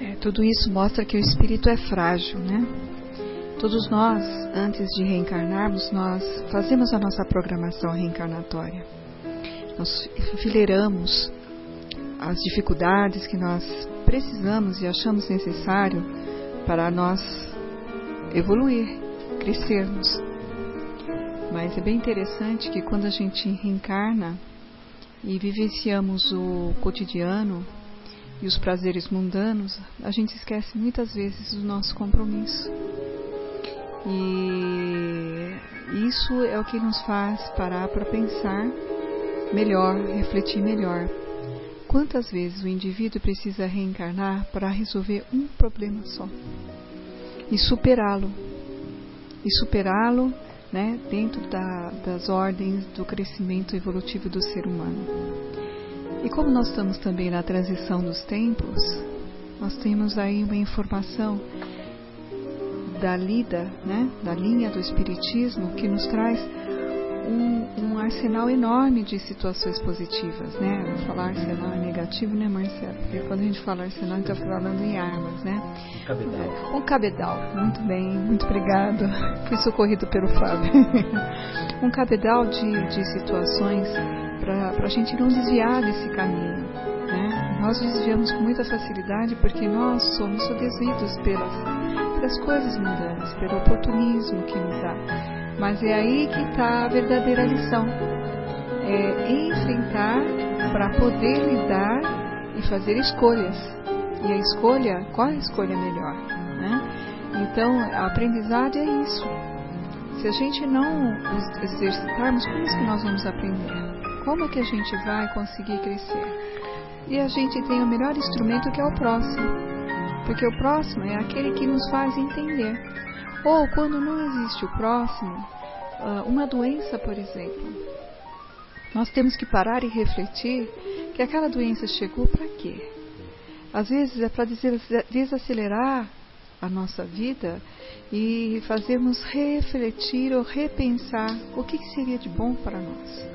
S4: É, tudo isso mostra que o espírito é frágil, né? Todos nós, antes de reencarnarmos, nós fazemos a nossa programação reencarnatória. Nós enfileiramos as dificuldades que nós precisamos e achamos necessário para nós evoluir, crescermos. Mas é bem interessante que quando a gente reencarna e vivenciamos o cotidiano e os prazeres mundanos, a gente esquece muitas vezes do nosso compromisso. E isso é o que nos faz parar para pensar melhor, refletir melhor. Quantas vezes o indivíduo precisa reencarnar para resolver um problema só e superá-lo? E superá-lo né, dentro da, das ordens do crescimento evolutivo do ser humano. E como nós estamos também na transição dos tempos, nós temos aí uma informação da lida, né, da linha do Espiritismo, que nos traz um, um, arsenal enorme de situações positivas, né? Falar arsenal é negativo, né, Marcelo? Porque quando a gente fala arsenal, a gente está falando em armas, né?
S1: Um cabedal.
S4: Um cabedal. Muito bem, muito obrigado. Fui socorrido pelo Fábio. um cabedal de, de situações para a gente não desviar desse caminho. Né? Nós desviamos com muita facilidade porque nós somos seduzidos pelas, pelas coisas mundanas, pelo oportunismo que nos dá. Mas é aí que está a verdadeira lição. É enfrentar para poder lidar e fazer escolhas. E a escolha, qual é a escolha melhor? Né? Então, a aprendizagem é isso. Se a gente não exercitarmos, como é que nós vamos aprender? Como é que a gente vai conseguir crescer? E a gente tem o melhor instrumento que é o próximo. Porque o próximo é aquele que nos faz entender. Ou quando não existe o próximo, ah, uma doença, por exemplo, nós temos que parar e refletir que aquela doença chegou para quê? Às vezes é para desacelerar a nossa vida e fazermos refletir ou repensar o que, seria de bom para nós,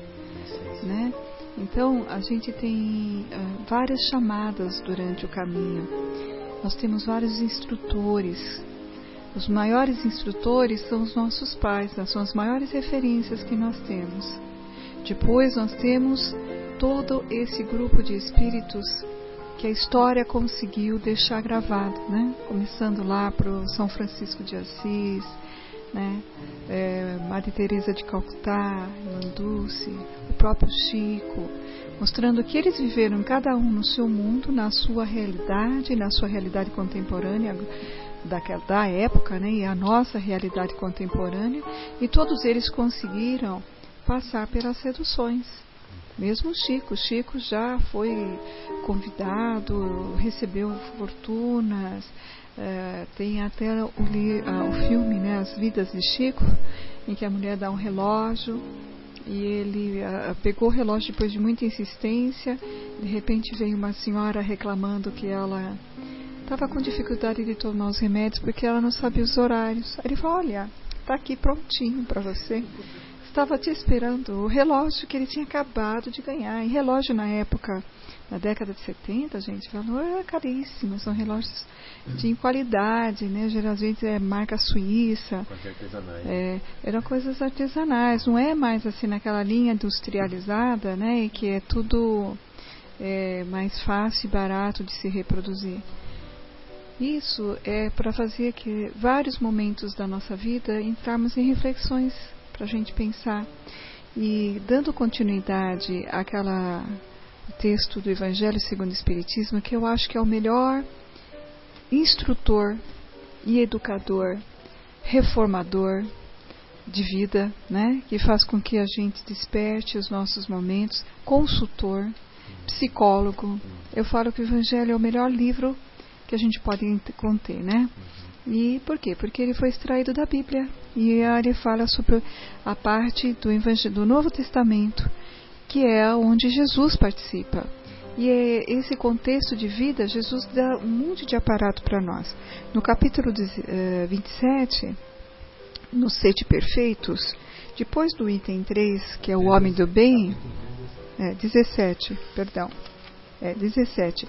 S4: né? Então a gente tem uh, várias chamadas durante o caminho. Nós temos vários instrutores os maiores instrutores são os nossos pais, são as maiores referências que nós temos. Depois nós temos todo esse grupo de espíritos que a história conseguiu deixar gravado, né? Começando lá para São Francisco de Assis, né? É, Teresa de Calcutá, Dulce, o próprio Chico, mostrando que eles viveram cada um no seu mundo, na sua realidade, na sua realidade contemporânea, daquela, da época né, e a nossa realidade contemporânea, e todos eles conseguiram passar pelas seduções. Mesmo Chico, Chico já foi convidado, recebeu fortunas, é, tem até o, o, filme, né, As Vidas de Chico, em que a mulher dá um relógio e ele pegou o relógio depois de muita insistência. De repente veio uma senhora reclamando que ela estava com dificuldade de tomar os remédios porque ela não sabia os horários. Aí ele falou: Olha, está aqui prontinho para você. Estava te esperando o relógio que ele tinha acabado de ganhar. E relógio na época na década de 70, gente, valor era caríssimo, são relógios de qualidade, né? Geralmente é marca suíça. É, eram coisas artesanais, não é mais assim naquela linha industrializada, né? E que é tudo é, mais fácil e barato de se reproduzir. Isso é para fazer que vários momentos da nossa vida entrarmos em reflexões para a gente pensar. E dando continuidade àquela texto do Evangelho segundo o Espiritismo, que eu acho que é o melhor instrutor e educador, reformador de vida, né? que faz com que a gente desperte os nossos momentos, consultor, psicólogo. Eu falo que o Evangelho é o melhor livro que a gente pode conter, né? E por quê? Porque ele foi extraído da Bíblia. E ele fala sobre a parte do, Evangelho, do Novo Testamento que é onde Jesus participa. E é esse contexto de vida, Jesus dá um monte de aparato para nós. No capítulo 27, eh, nos Sete Perfeitos, depois do item 3, que é o homem do bem, é, 17, perdão, é, 17,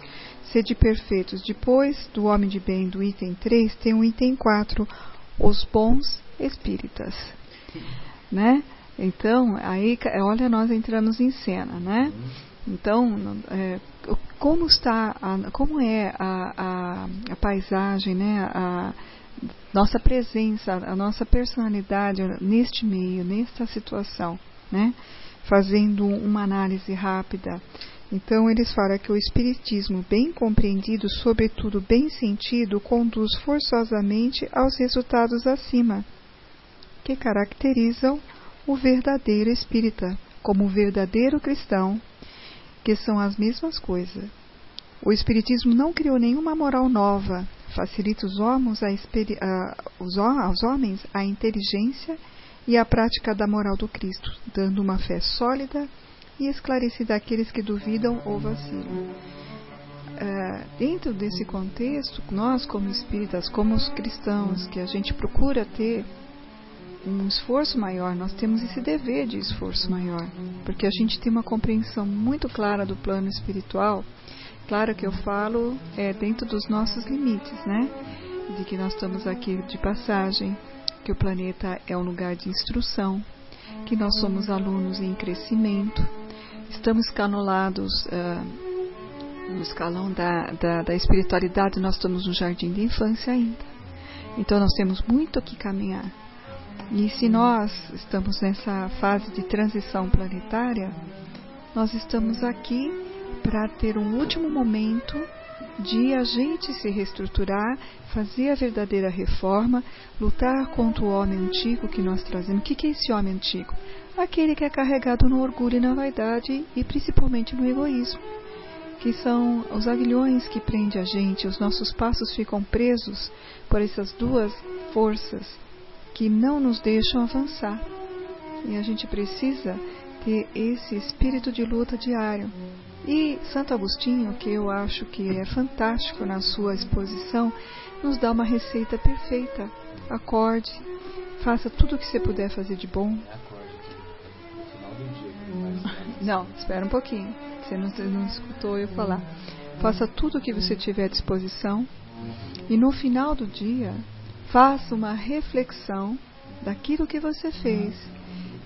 S4: sede perfeitos. Depois do homem de bem, do item 3, tem o item 4, os bons espíritas. Né? Então, aí, olha, nós entramos em cena, né? Então, é, como está, a, como é a, a, a, paisagem, né? A nossa presença, a nossa personalidade neste meio, nesta situação, né? Fazendo uma análise rápida. Então, eles falam que o Espiritismo, bem compreendido, sobretudo bem sentido, conduz forçosamente aos resultados acima, que caracterizam o verdadeiro espírita, como o verdadeiro cristão, que são as mesmas coisas. O Espiritismo não criou nenhuma moral nova, facilita os homens, a, os, aos homens a inteligência e a prática da moral do Cristo, dando uma fé sólida esclarecida àqueles que duvidam ou vacilam. Uh, dentro desse contexto, nós, como espíritas, como os cristãos, que a gente procura ter um esforço maior, nós temos esse dever de esforço maior, porque a gente tem uma compreensão muito clara do plano espiritual. Claro que eu falo é, dentro dos nossos limites, né? De que nós estamos aqui de passagem, que o planeta é um lugar de instrução, que nós somos alunos em crescimento, estamos canolados uh, no escalão da, da, da espiritualidade, nós estamos no jardim de infância ainda. Então nós temos muito que caminhar. E se nós estamos nessa fase de transição planetária, nós estamos aqui para ter um último momento de a gente se reestruturar, fazer a verdadeira reforma, lutar contra o homem antigo que nós trazemos. O que é esse homem antigo? Aquele que é carregado no orgulho e na vaidade e principalmente no egoísmo, que são os aguilhões que prendem a gente, os nossos passos ficam presos por essas duas forças que não nos deixam avançar. E a gente precisa ter esse espírito de luta diário. E Santo Agostinho, que eu acho que é fantástico na sua exposição, nos dá uma receita perfeita. Acorde, faça tudo o que você puder fazer de bom. Não, espera um pouquinho. Você não, não escutou eu falar. Faça tudo o que você tiver à disposição. E no final do dia, Faça uma reflexão daquilo que você fez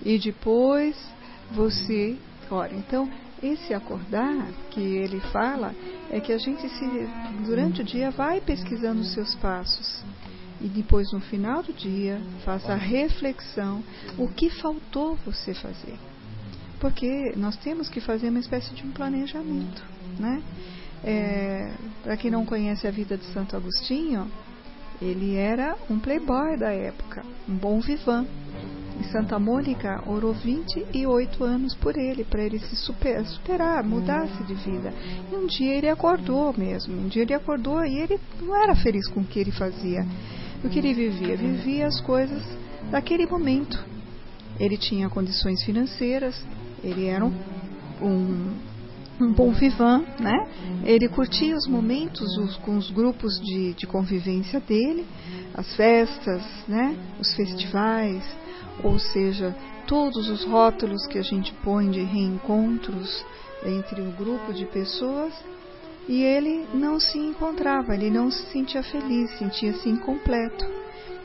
S4: e depois você ora. Então, esse acordar que ele fala é que a gente se durante o dia vai pesquisando os seus passos e depois no final do dia faça a reflexão o que faltou você fazer. Porque nós temos que fazer uma espécie de um planejamento, né? É, Para quem não conhece a vida de Santo Agostinho, ele era um playboy da época, um bom vivan. E Santa Mônica orou 28 anos por ele, para ele se super, superar, mudar-se de vida. E um dia ele acordou mesmo. Um dia ele acordou e ele não era feliz com o que ele fazia, o que ele vivia. Vivia as coisas daquele momento. Ele tinha condições financeiras, ele era um, um, um bom vivant, né? Ele curtia os momentos os, com os grupos de, de convivência dele, as festas, né? Os festivais, ou seja, todos os rótulos que a gente põe de reencontros entre um grupo de pessoas, e ele não se encontrava, ele não se sentia feliz, sentia-se incompleto.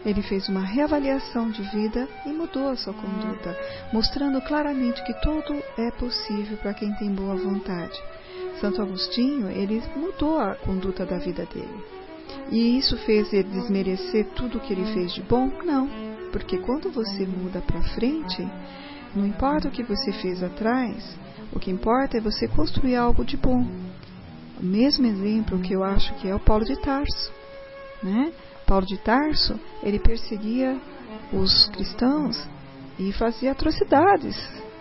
S4: Ele fez uma reavaliação de vida e mudou a sua conduta, mostrando claramente que tudo é possível para quem tem boa vontade. Santo Agostinho, ele mudou a conduta da vida dele. E isso fez ele desmerecer tudo o que ele fez de bom? Não, porque quando você muda para frente, não importa o que você fez atrás, o que importa é você construir algo de bom. O mesmo exemplo que eu acho que é o Paulo de Tarso, né? Paulo de Tarso, ele perseguia os cristãos e fazia atrocidades.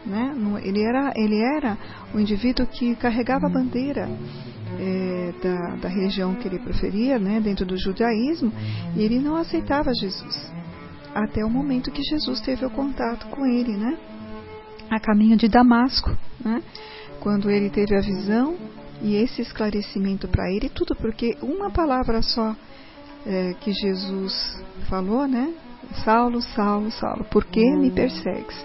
S4: Né? Ele, era, ele era o indivíduo que carregava a bandeira é, da, da religião que ele preferia, né, dentro do judaísmo, e ele não aceitava Jesus. Até o momento que Jesus teve o contato com ele, né? a caminho de Damasco, né? quando ele teve a visão e esse esclarecimento para ele, tudo porque uma palavra só é, que Jesus falou, né? Saulo, Saulo, Saulo, por que me persegues?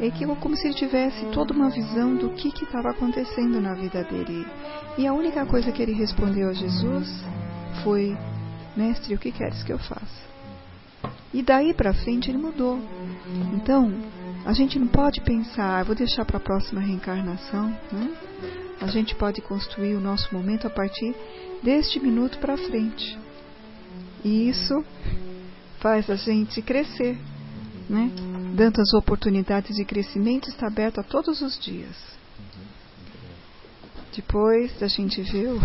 S4: É que como se ele tivesse toda uma visão do que estava acontecendo na vida dele. E a única coisa que ele respondeu a Jesus foi: Mestre, o que queres que eu faça? E daí para frente ele mudou. Então, a gente não pode pensar, ah, vou deixar para a próxima reencarnação, né? A gente pode construir o nosso momento a partir deste minuto para frente. E isso faz a gente crescer, né? Dando as oportunidades de crescimento está aberto a todos os dias. Depois da gente ver o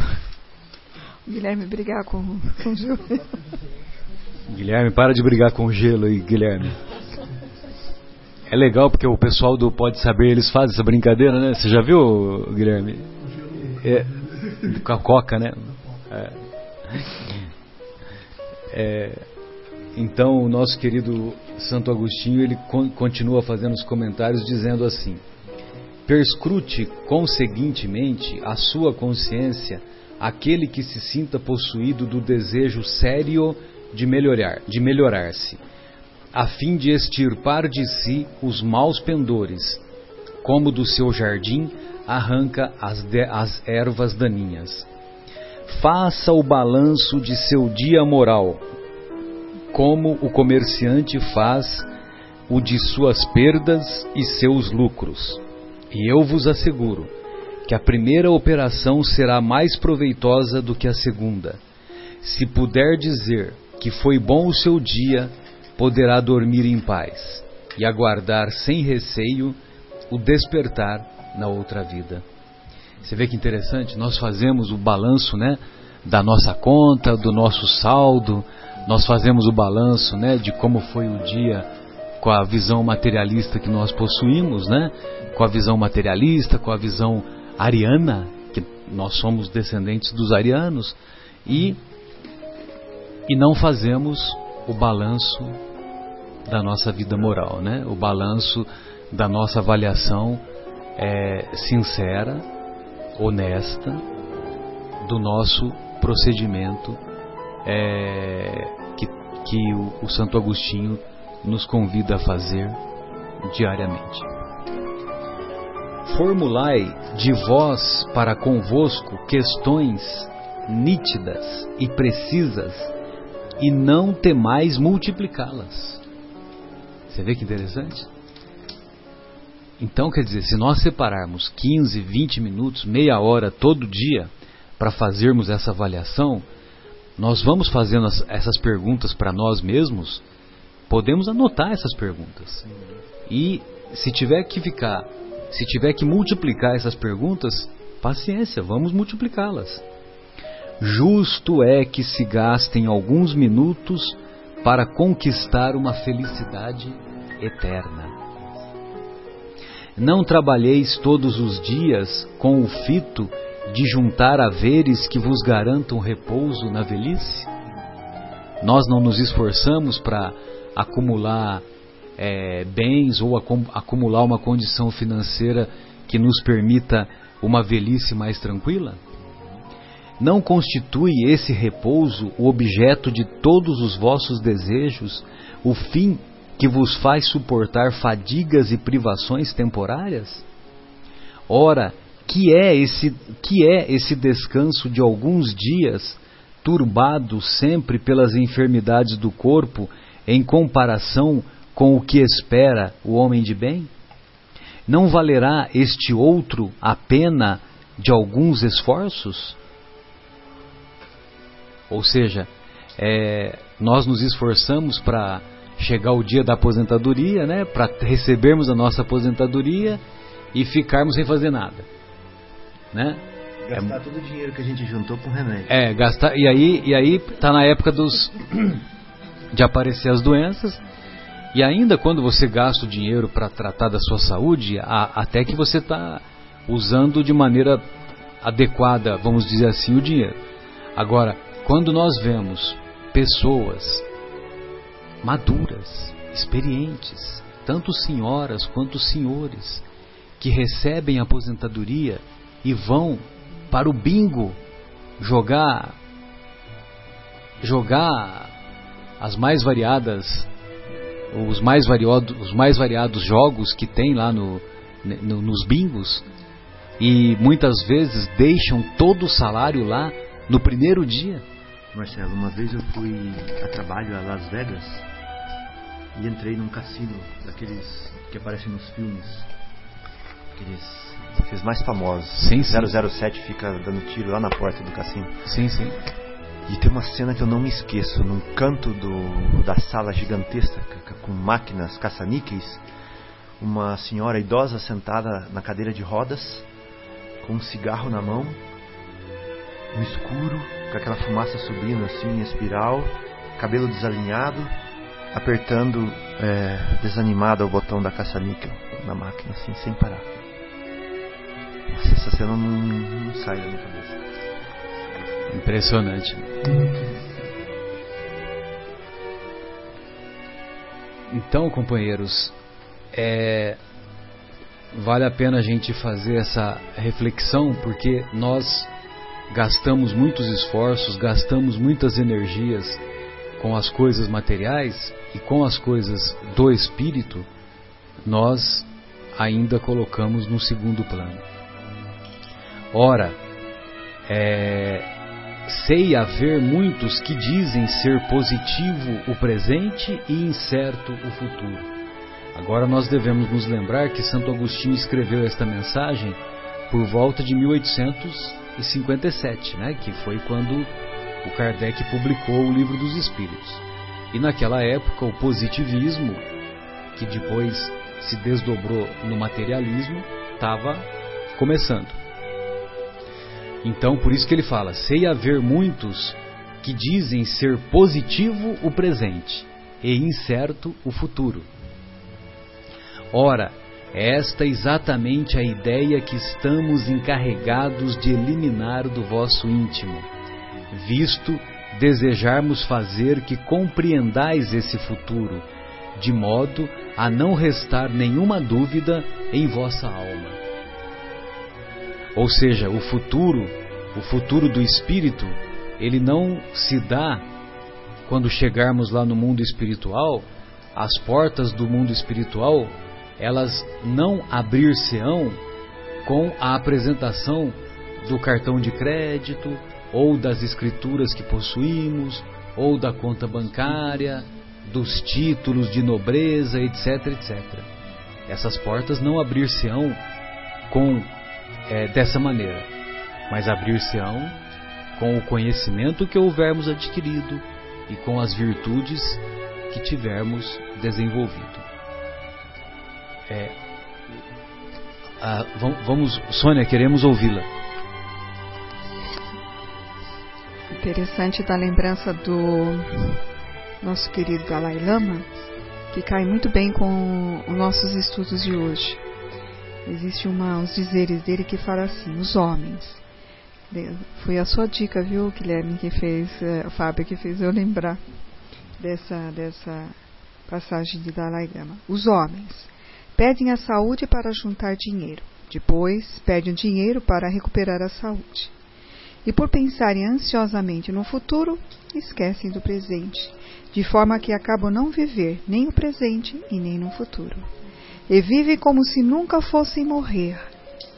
S4: Guilherme brigar com, com o Gil.
S1: Guilherme, para de brigar com o gelo aí, Guilherme. É legal porque o pessoal do Pode Saber, eles fazem essa brincadeira, né? Você já viu, Guilherme? É, com a coca, né? É. É, então, o nosso querido Santo Agostinho ele con continua fazendo os comentários dizendo assim: Perscrute conseguintemente a sua consciência aquele que se sinta possuído do desejo sério de melhorar, de melhorar-se, a fim de extirpar de si os maus pendores, como do seu jardim arranca as, as ervas daninhas faça o balanço de seu dia moral, como o comerciante faz o de suas perdas e seus lucros. E eu vos asseguro que a primeira operação será mais proveitosa do que a segunda. Se puder dizer que foi bom o seu dia, poderá dormir em paz e aguardar sem receio o despertar na outra vida. Você vê que interessante, nós fazemos o balanço, né, da nossa conta, do nosso saldo, nós fazemos o balanço, né, de como foi o dia com a visão materialista que nós possuímos, né, com a visão materialista, com a visão ariana, que nós somos descendentes dos arianos, e e não fazemos o balanço da nossa vida moral, né? O balanço da nossa avaliação é, sincera honesta do nosso procedimento é, que, que o, o Santo Agostinho nos convida a fazer diariamente. Formulai de vós para convosco questões nítidas e precisas e não temais multiplicá-las. Você vê que interessante? Então, quer dizer, se nós separarmos 15, 20 minutos, meia hora todo dia para fazermos essa avaliação, nós vamos fazendo as, essas perguntas para nós mesmos, podemos anotar essas perguntas. E se tiver que ficar, se tiver que multiplicar essas perguntas, paciência, vamos multiplicá-las. Justo é que se gastem alguns minutos para conquistar uma felicidade eterna. Não trabalheis todos os dias com o fito de juntar haveres que vos garantam repouso na velhice? Nós não nos esforçamos para acumular é, bens ou acumular uma condição financeira que nos permita uma velhice mais tranquila? Não constitui esse repouso o objeto de todos os vossos desejos, o fim que vos faz suportar fadigas e privações temporárias? Ora, que é esse que é esse descanso de alguns dias, turbado sempre pelas enfermidades do corpo, em comparação com o que espera o homem de bem? Não valerá este outro a pena de alguns esforços? Ou seja, é, nós nos esforçamos para chegar o dia da aposentadoria, né, para recebermos a nossa aposentadoria e ficarmos sem fazer nada, né?
S3: Gastar é, todo o dinheiro que a gente juntou com remédio.
S1: É, gastar e aí e aí tá na época dos de aparecer as doenças e ainda quando você gasta o dinheiro para tratar da sua saúde, a, até que você está usando de maneira adequada, vamos dizer assim, o dinheiro. Agora, quando nós vemos pessoas maduras, experientes, tanto senhoras quanto senhores, que recebem aposentadoria e vão para o bingo jogar jogar as mais variadas os mais variados os mais variados jogos que tem lá no, no, nos bingos e muitas vezes deixam todo o salário lá no primeiro dia.
S3: Marcelo, uma vez eu fui a trabalho a Las Vegas e entrei num cassino daqueles que aparecem nos filmes, aqueles, aqueles mais famosos.
S1: Sim, sim.
S3: 007 fica dando tiro lá na porta do cassino.
S1: Sim, sim.
S3: E tem uma cena que eu não me esqueço, num canto do, da sala gigantesca com máquinas caça-níqueis, uma senhora idosa sentada na cadeira de rodas, com um cigarro na mão, no escuro, com aquela fumaça subindo assim em espiral, cabelo desalinhado, apertando é, desanimado o botão da caça-níquel na máquina, assim, sem parar. Nossa, essa cena não, não sai da minha cabeça.
S1: Impressionante. Então, companheiros, é, vale a pena a gente fazer essa reflexão porque nós gastamos muitos esforços, gastamos muitas energias com as coisas materiais e com as coisas do espírito, nós ainda colocamos no segundo plano. Ora, é, sei haver muitos que dizem ser positivo o presente e incerto o futuro. Agora nós devemos nos lembrar que Santo Agostinho escreveu esta mensagem por volta de 1857, né, que foi quando o Kardec publicou o Livro dos Espíritos. E naquela época o positivismo, que depois se desdobrou no materialismo, estava começando. Então, por isso que ele fala: sei haver muitos que dizem ser positivo o presente e incerto o futuro. Ora, esta é exatamente a ideia que estamos encarregados de eliminar do vosso íntimo, visto desejarmos fazer que compreendais esse futuro, de modo a não restar nenhuma dúvida em vossa alma. Ou seja, o futuro, o futuro do espírito, ele não se dá quando chegarmos lá no mundo espiritual, as portas do mundo espiritual elas não abrir-se-ão com a apresentação do cartão de crédito ou das escrituras que possuímos ou da conta bancária, dos títulos de nobreza, etc, etc. Essas portas não abrir-se-ão com é, dessa maneira, mas abrir-se-ão com o conhecimento que houvermos adquirido e com as virtudes que tivermos desenvolvido. É, vamos, Sônia, queremos ouvi-la.
S4: Interessante da lembrança do nosso querido Dalai Lama, que cai muito bem com os nossos estudos de hoje. Existe uma, uns dizeres dele que fala assim: os homens. Foi a sua dica, viu, Guilherme, que fez, é, o Fábio, que fez eu lembrar dessa, dessa passagem de Dalai Lama. Os homens pedem a saúde para juntar dinheiro, depois pedem dinheiro para recuperar a saúde. E por pensarem ansiosamente no futuro, esquecem do presente, de forma que acabam não viver nem o presente e nem no futuro e vivem como se nunca fossem morrer,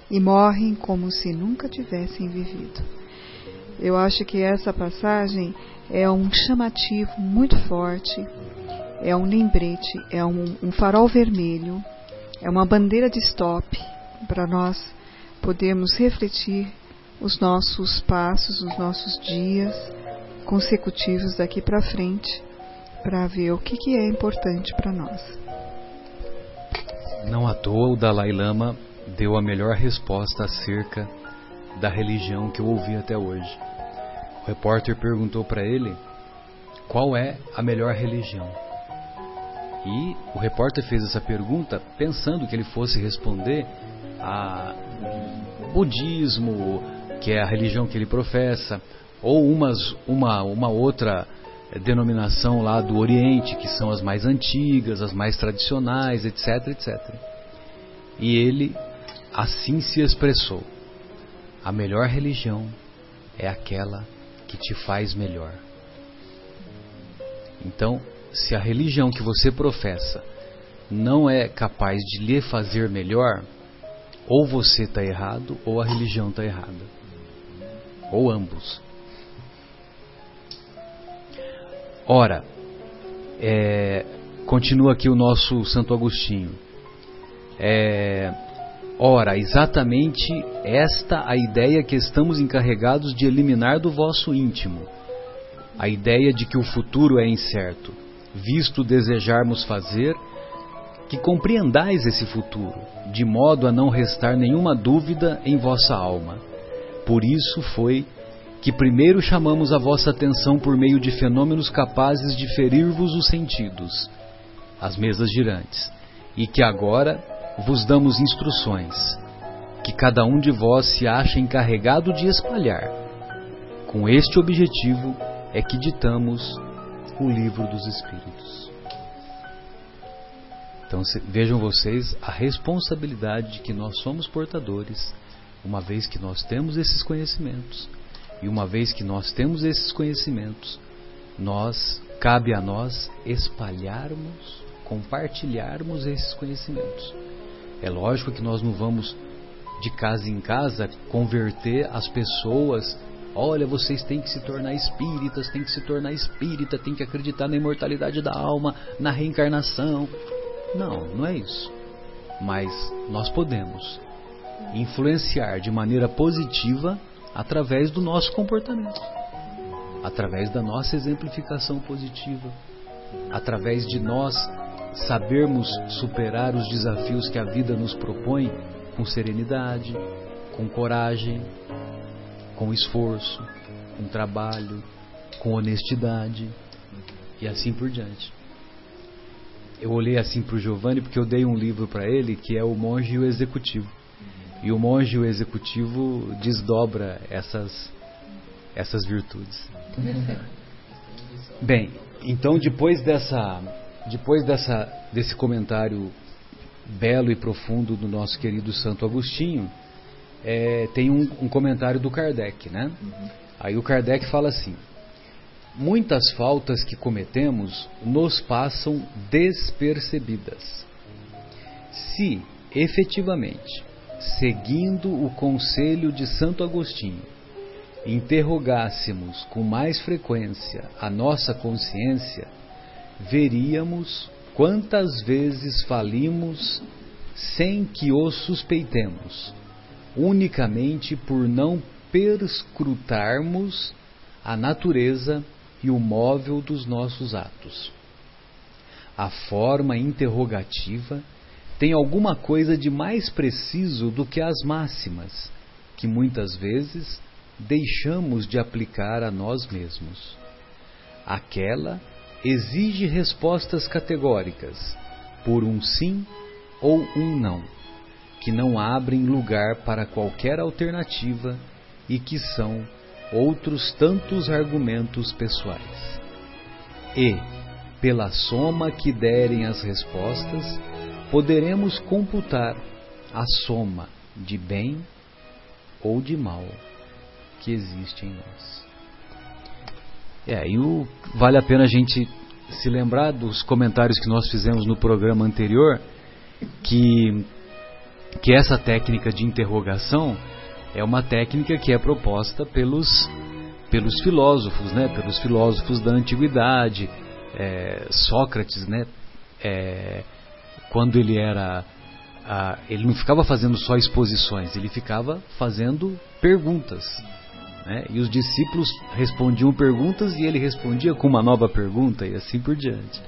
S4: e morrem como se nunca tivessem vivido. Eu acho que essa passagem é um chamativo muito forte, é um lembrete, é um, um farol vermelho, é uma bandeira de stop para nós podermos refletir os nossos passos, os nossos dias consecutivos daqui para frente, para ver o que, que é importante para nós.
S1: Não à toa o Dalai Lama deu a melhor resposta acerca da religião que eu ouvi até hoje. O repórter perguntou para ele qual é a melhor religião. E o repórter fez essa pergunta pensando que ele fosse responder a budismo, que é a religião que ele professa, ou umas, uma, uma outra denominação lá do Oriente, que são as mais antigas, as mais tradicionais, etc, etc. E ele assim se expressou: a melhor religião é aquela que te faz melhor. Então, se a religião que você professa não é capaz de lhe fazer melhor, ou você está errado, ou a religião está errada. Ou ambos. Ora, é, continua aqui o nosso Santo Agostinho. É, ora, exatamente esta a ideia que estamos encarregados de eliminar do vosso íntimo. A ideia de que o futuro é incerto, visto desejarmos fazer, que compreendais esse futuro, de modo a não restar nenhuma dúvida em vossa alma. Por isso foi que primeiro chamamos a vossa atenção por meio de fenômenos capazes de ferir-vos os sentidos, as mesas girantes, e que agora vos damos instruções, que cada um de vós se acha encarregado de espalhar. Com este objetivo é que ditamos o livro dos Espíritos. Então vejam vocês a responsabilidade de que nós somos portadores, uma vez que nós temos esses conhecimentos e uma vez que nós temos esses conhecimentos, nós cabe a nós espalharmos, compartilharmos esses conhecimentos. É lógico que nós não vamos de casa em casa converter as pessoas. Olha, vocês têm que se tornar espíritas, têm que se tornar espírita, têm que acreditar na imortalidade da alma, na reencarnação. Não, não é isso. Mas nós podemos influenciar de maneira positiva através do nosso comportamento, através da nossa exemplificação positiva, através de nós sabermos superar os desafios que a vida nos propõe com serenidade, com coragem, com esforço, com trabalho, com honestidade e assim por diante. Eu olhei assim para o Giovanni porque eu dei um livro para ele que é O Monge e o Executivo. E o monge, o executivo, desdobra essas, essas virtudes. Bem, então depois dessa, depois dessa, desse comentário belo e profundo do nosso querido Santo Agostinho, é, tem um, um, comentário do Kardec, né? Aí o Kardec fala assim: muitas faltas que cometemos nos passam despercebidas. Se efetivamente seguindo o conselho de Santo Agostinho, interrogássemos com mais frequência a nossa consciência, veríamos quantas vezes falimos sem que o suspeitemos, unicamente por não perscrutarmos a natureza e o móvel dos nossos atos. A forma interrogativa tem alguma coisa de mais preciso do que as máximas, que muitas vezes deixamos de aplicar a nós mesmos. Aquela exige respostas categóricas, por um sim ou um não, que não abrem lugar para qualquer alternativa e que são outros tantos argumentos pessoais. E, pela soma que derem as respostas, poderemos computar a soma de bem ou de mal que existe em nós. É, e o, vale a pena a gente se lembrar dos comentários que nós fizemos no programa anterior, que, que essa técnica de interrogação é uma técnica que é proposta pelos, pelos filósofos, né, pelos filósofos da antiguidade. É, Sócrates, né, é, quando ele era ele não ficava fazendo só exposições, ele ficava fazendo perguntas. Né? E os discípulos respondiam perguntas e ele respondia com uma nova pergunta e assim por diante.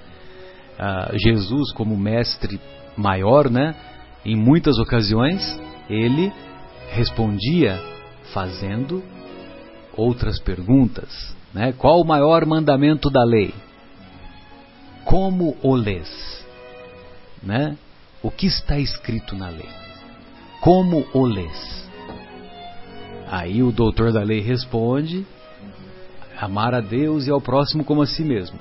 S1: Ah, Jesus, como mestre maior, né, em muitas ocasiões, ele respondia fazendo outras perguntas. Né? Qual o maior mandamento da lei? Como o lês? Né? O que está escrito na lei? Como o lês? Aí o doutor da lei responde: amar a Deus e ao próximo como a si mesmo.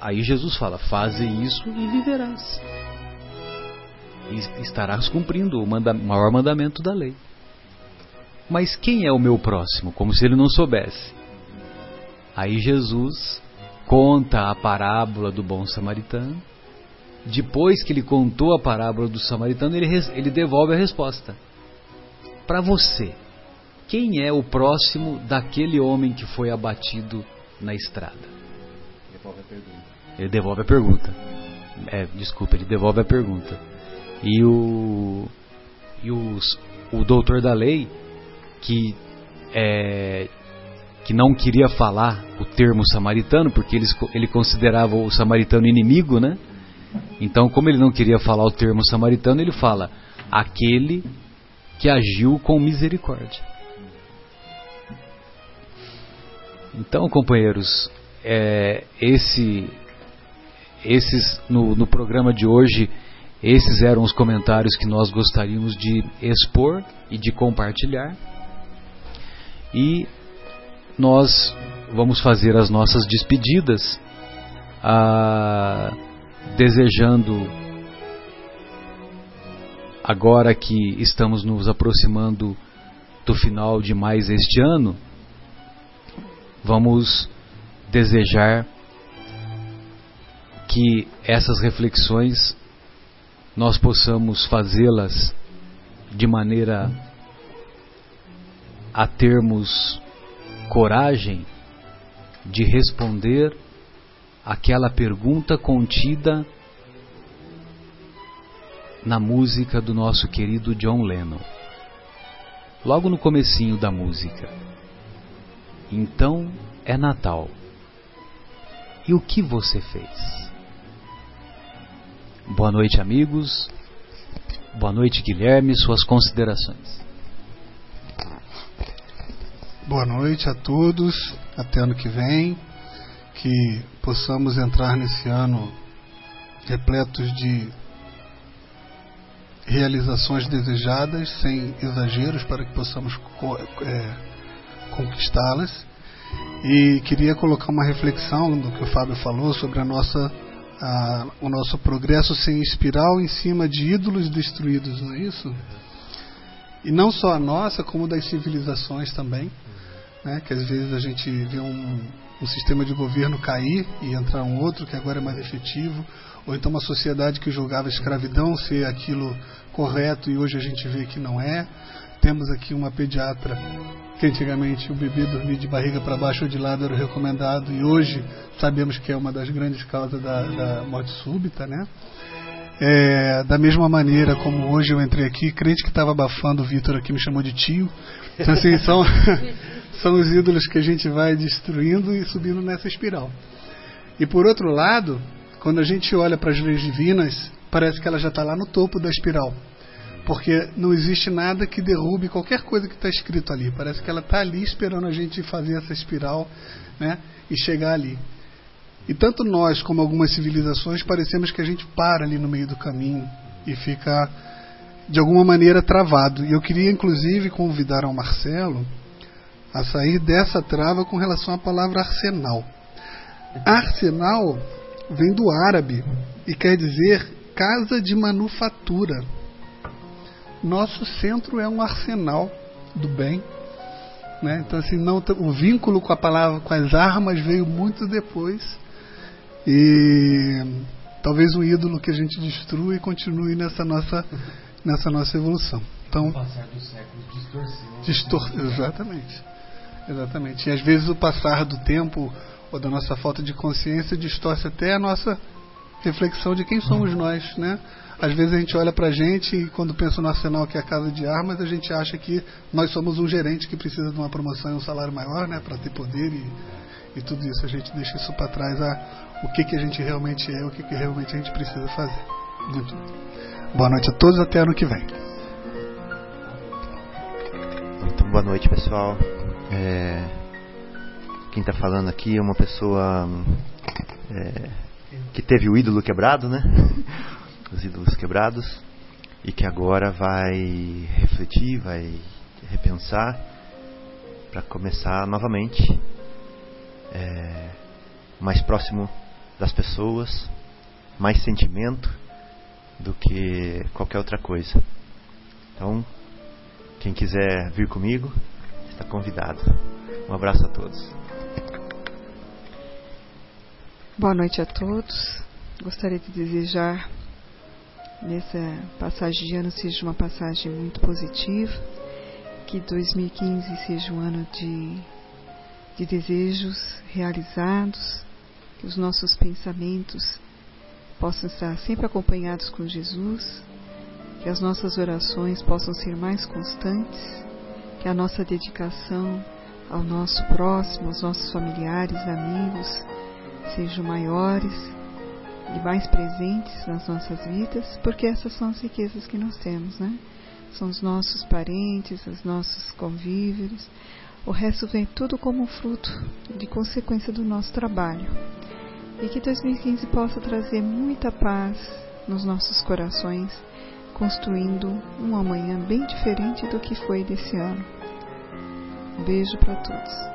S1: Aí Jesus fala: faze isso e viverás. E estarás cumprindo o manda maior mandamento da lei. Mas quem é o meu próximo? Como se ele não soubesse. Aí Jesus conta a parábola do bom samaritano. Depois que ele contou a parábola do samaritano, ele, ele devolve a resposta. Para você, quem é o próximo daquele homem que foi abatido na estrada? Devolve a pergunta. Ele devolve a pergunta. É, desculpa, ele devolve a pergunta. E o e os, o doutor da lei que é, que não queria falar o termo samaritano porque ele, ele considerava o samaritano inimigo, né? Então, como ele não queria falar o termo samaritano, ele fala aquele que agiu com misericórdia. Então, companheiros, é, esse, esses no, no programa de hoje, esses eram os comentários que nós gostaríamos de expor e de compartilhar. E nós vamos fazer as nossas despedidas, ah, desejando, agora que estamos nos aproximando do final de mais este ano, vamos desejar que essas reflexões nós possamos fazê-las de maneira a termos coragem de responder aquela pergunta contida na música do nosso querido John Lennon. Logo no comecinho da música. Então é Natal. E o que você fez? Boa noite, amigos. Boa noite, Guilherme. Suas considerações.
S2: Boa noite a todos. Até ano que vem. Que possamos entrar nesse ano repletos de realizações desejadas, sem exageros, para que possamos é, conquistá-las. E queria colocar uma reflexão do que o Fábio falou sobre a nossa, a, o nosso progresso sem espiral em cima de ídolos destruídos, não é isso? E não só a nossa, como das civilizações também. Né? Que às vezes a gente vê um, um sistema de governo cair e entrar um outro que agora é mais efetivo, ou então uma sociedade que julgava a escravidão ser aquilo correto e hoje a gente vê que não é. Temos aqui uma pediatra que antigamente o bebê dormir de barriga para baixo ou de lado era recomendado e hoje sabemos que é uma das grandes causas da, da morte súbita, né? É, da mesma maneira como hoje eu entrei aqui, crente que estava abafando o Vitor aqui me chamou de tio. Então, assim, são, são os ídolos que a gente vai destruindo e subindo nessa espiral. E por outro lado, quando a gente olha para as leis divinas, parece que ela já está lá no topo da espiral porque não existe nada que derrube qualquer coisa que está escrito ali. Parece que ela está ali esperando a gente fazer essa espiral né, e chegar ali. E tanto nós como algumas civilizações parecemos que a gente para ali no meio do caminho e fica de alguma maneira travado. E eu queria inclusive convidar ao Marcelo a sair dessa trava com relação à palavra arsenal. Arsenal vem do árabe e quer dizer casa de manufatura. Nosso centro é um arsenal do bem. Né? Então, assim, não, o vínculo com a palavra, com as armas, veio muito depois. E talvez um ídolo que a gente destrua e continue nessa nossa, nessa nossa evolução. Então, o
S6: passar dos séculos distorceu.
S2: Distor exatamente. Exatamente. E às vezes o passar do tempo ou da nossa falta de consciência distorce até a nossa reflexão de quem somos nós, né? Às vezes a gente olha para a gente e quando pensa no arsenal que é a casa de armas, a gente acha que nós somos um gerente que precisa de uma promoção e um salário maior, né? Para ter poder e, e tudo isso. A gente deixa isso para trás, a, o que, que a gente realmente é, o que, que realmente a gente precisa fazer. Muito bem. Boa noite a todos, até ano que vem.
S3: Então, boa noite, pessoal. É, quem está falando aqui é uma pessoa é, que teve o ídolo quebrado, né? Os ídolos quebrados e que agora vai refletir, vai repensar para começar novamente é, mais próximo das pessoas, mais sentimento do que qualquer outra coisa. Então, quem quiser vir comigo, está convidado. Um abraço a todos.
S4: Boa noite a todos. Gostaria de desejar nessa passagem de ano seja uma passagem muito positiva, que 2015 seja um ano de, de desejos realizados, que os nossos pensamentos possam estar sempre acompanhados com Jesus, que as nossas orações possam ser mais constantes, que a nossa dedicação ao nosso próximo, aos nossos familiares, amigos, sejam maiores e mais presentes nas nossas vidas, porque essas são as riquezas que nós temos, né? São os nossos parentes, os nossos convívios. O resto vem tudo como fruto de consequência do nosso trabalho. E que 2015 possa trazer muita paz nos nossos corações, construindo um amanhã bem diferente do que foi desse ano. Beijo para todos.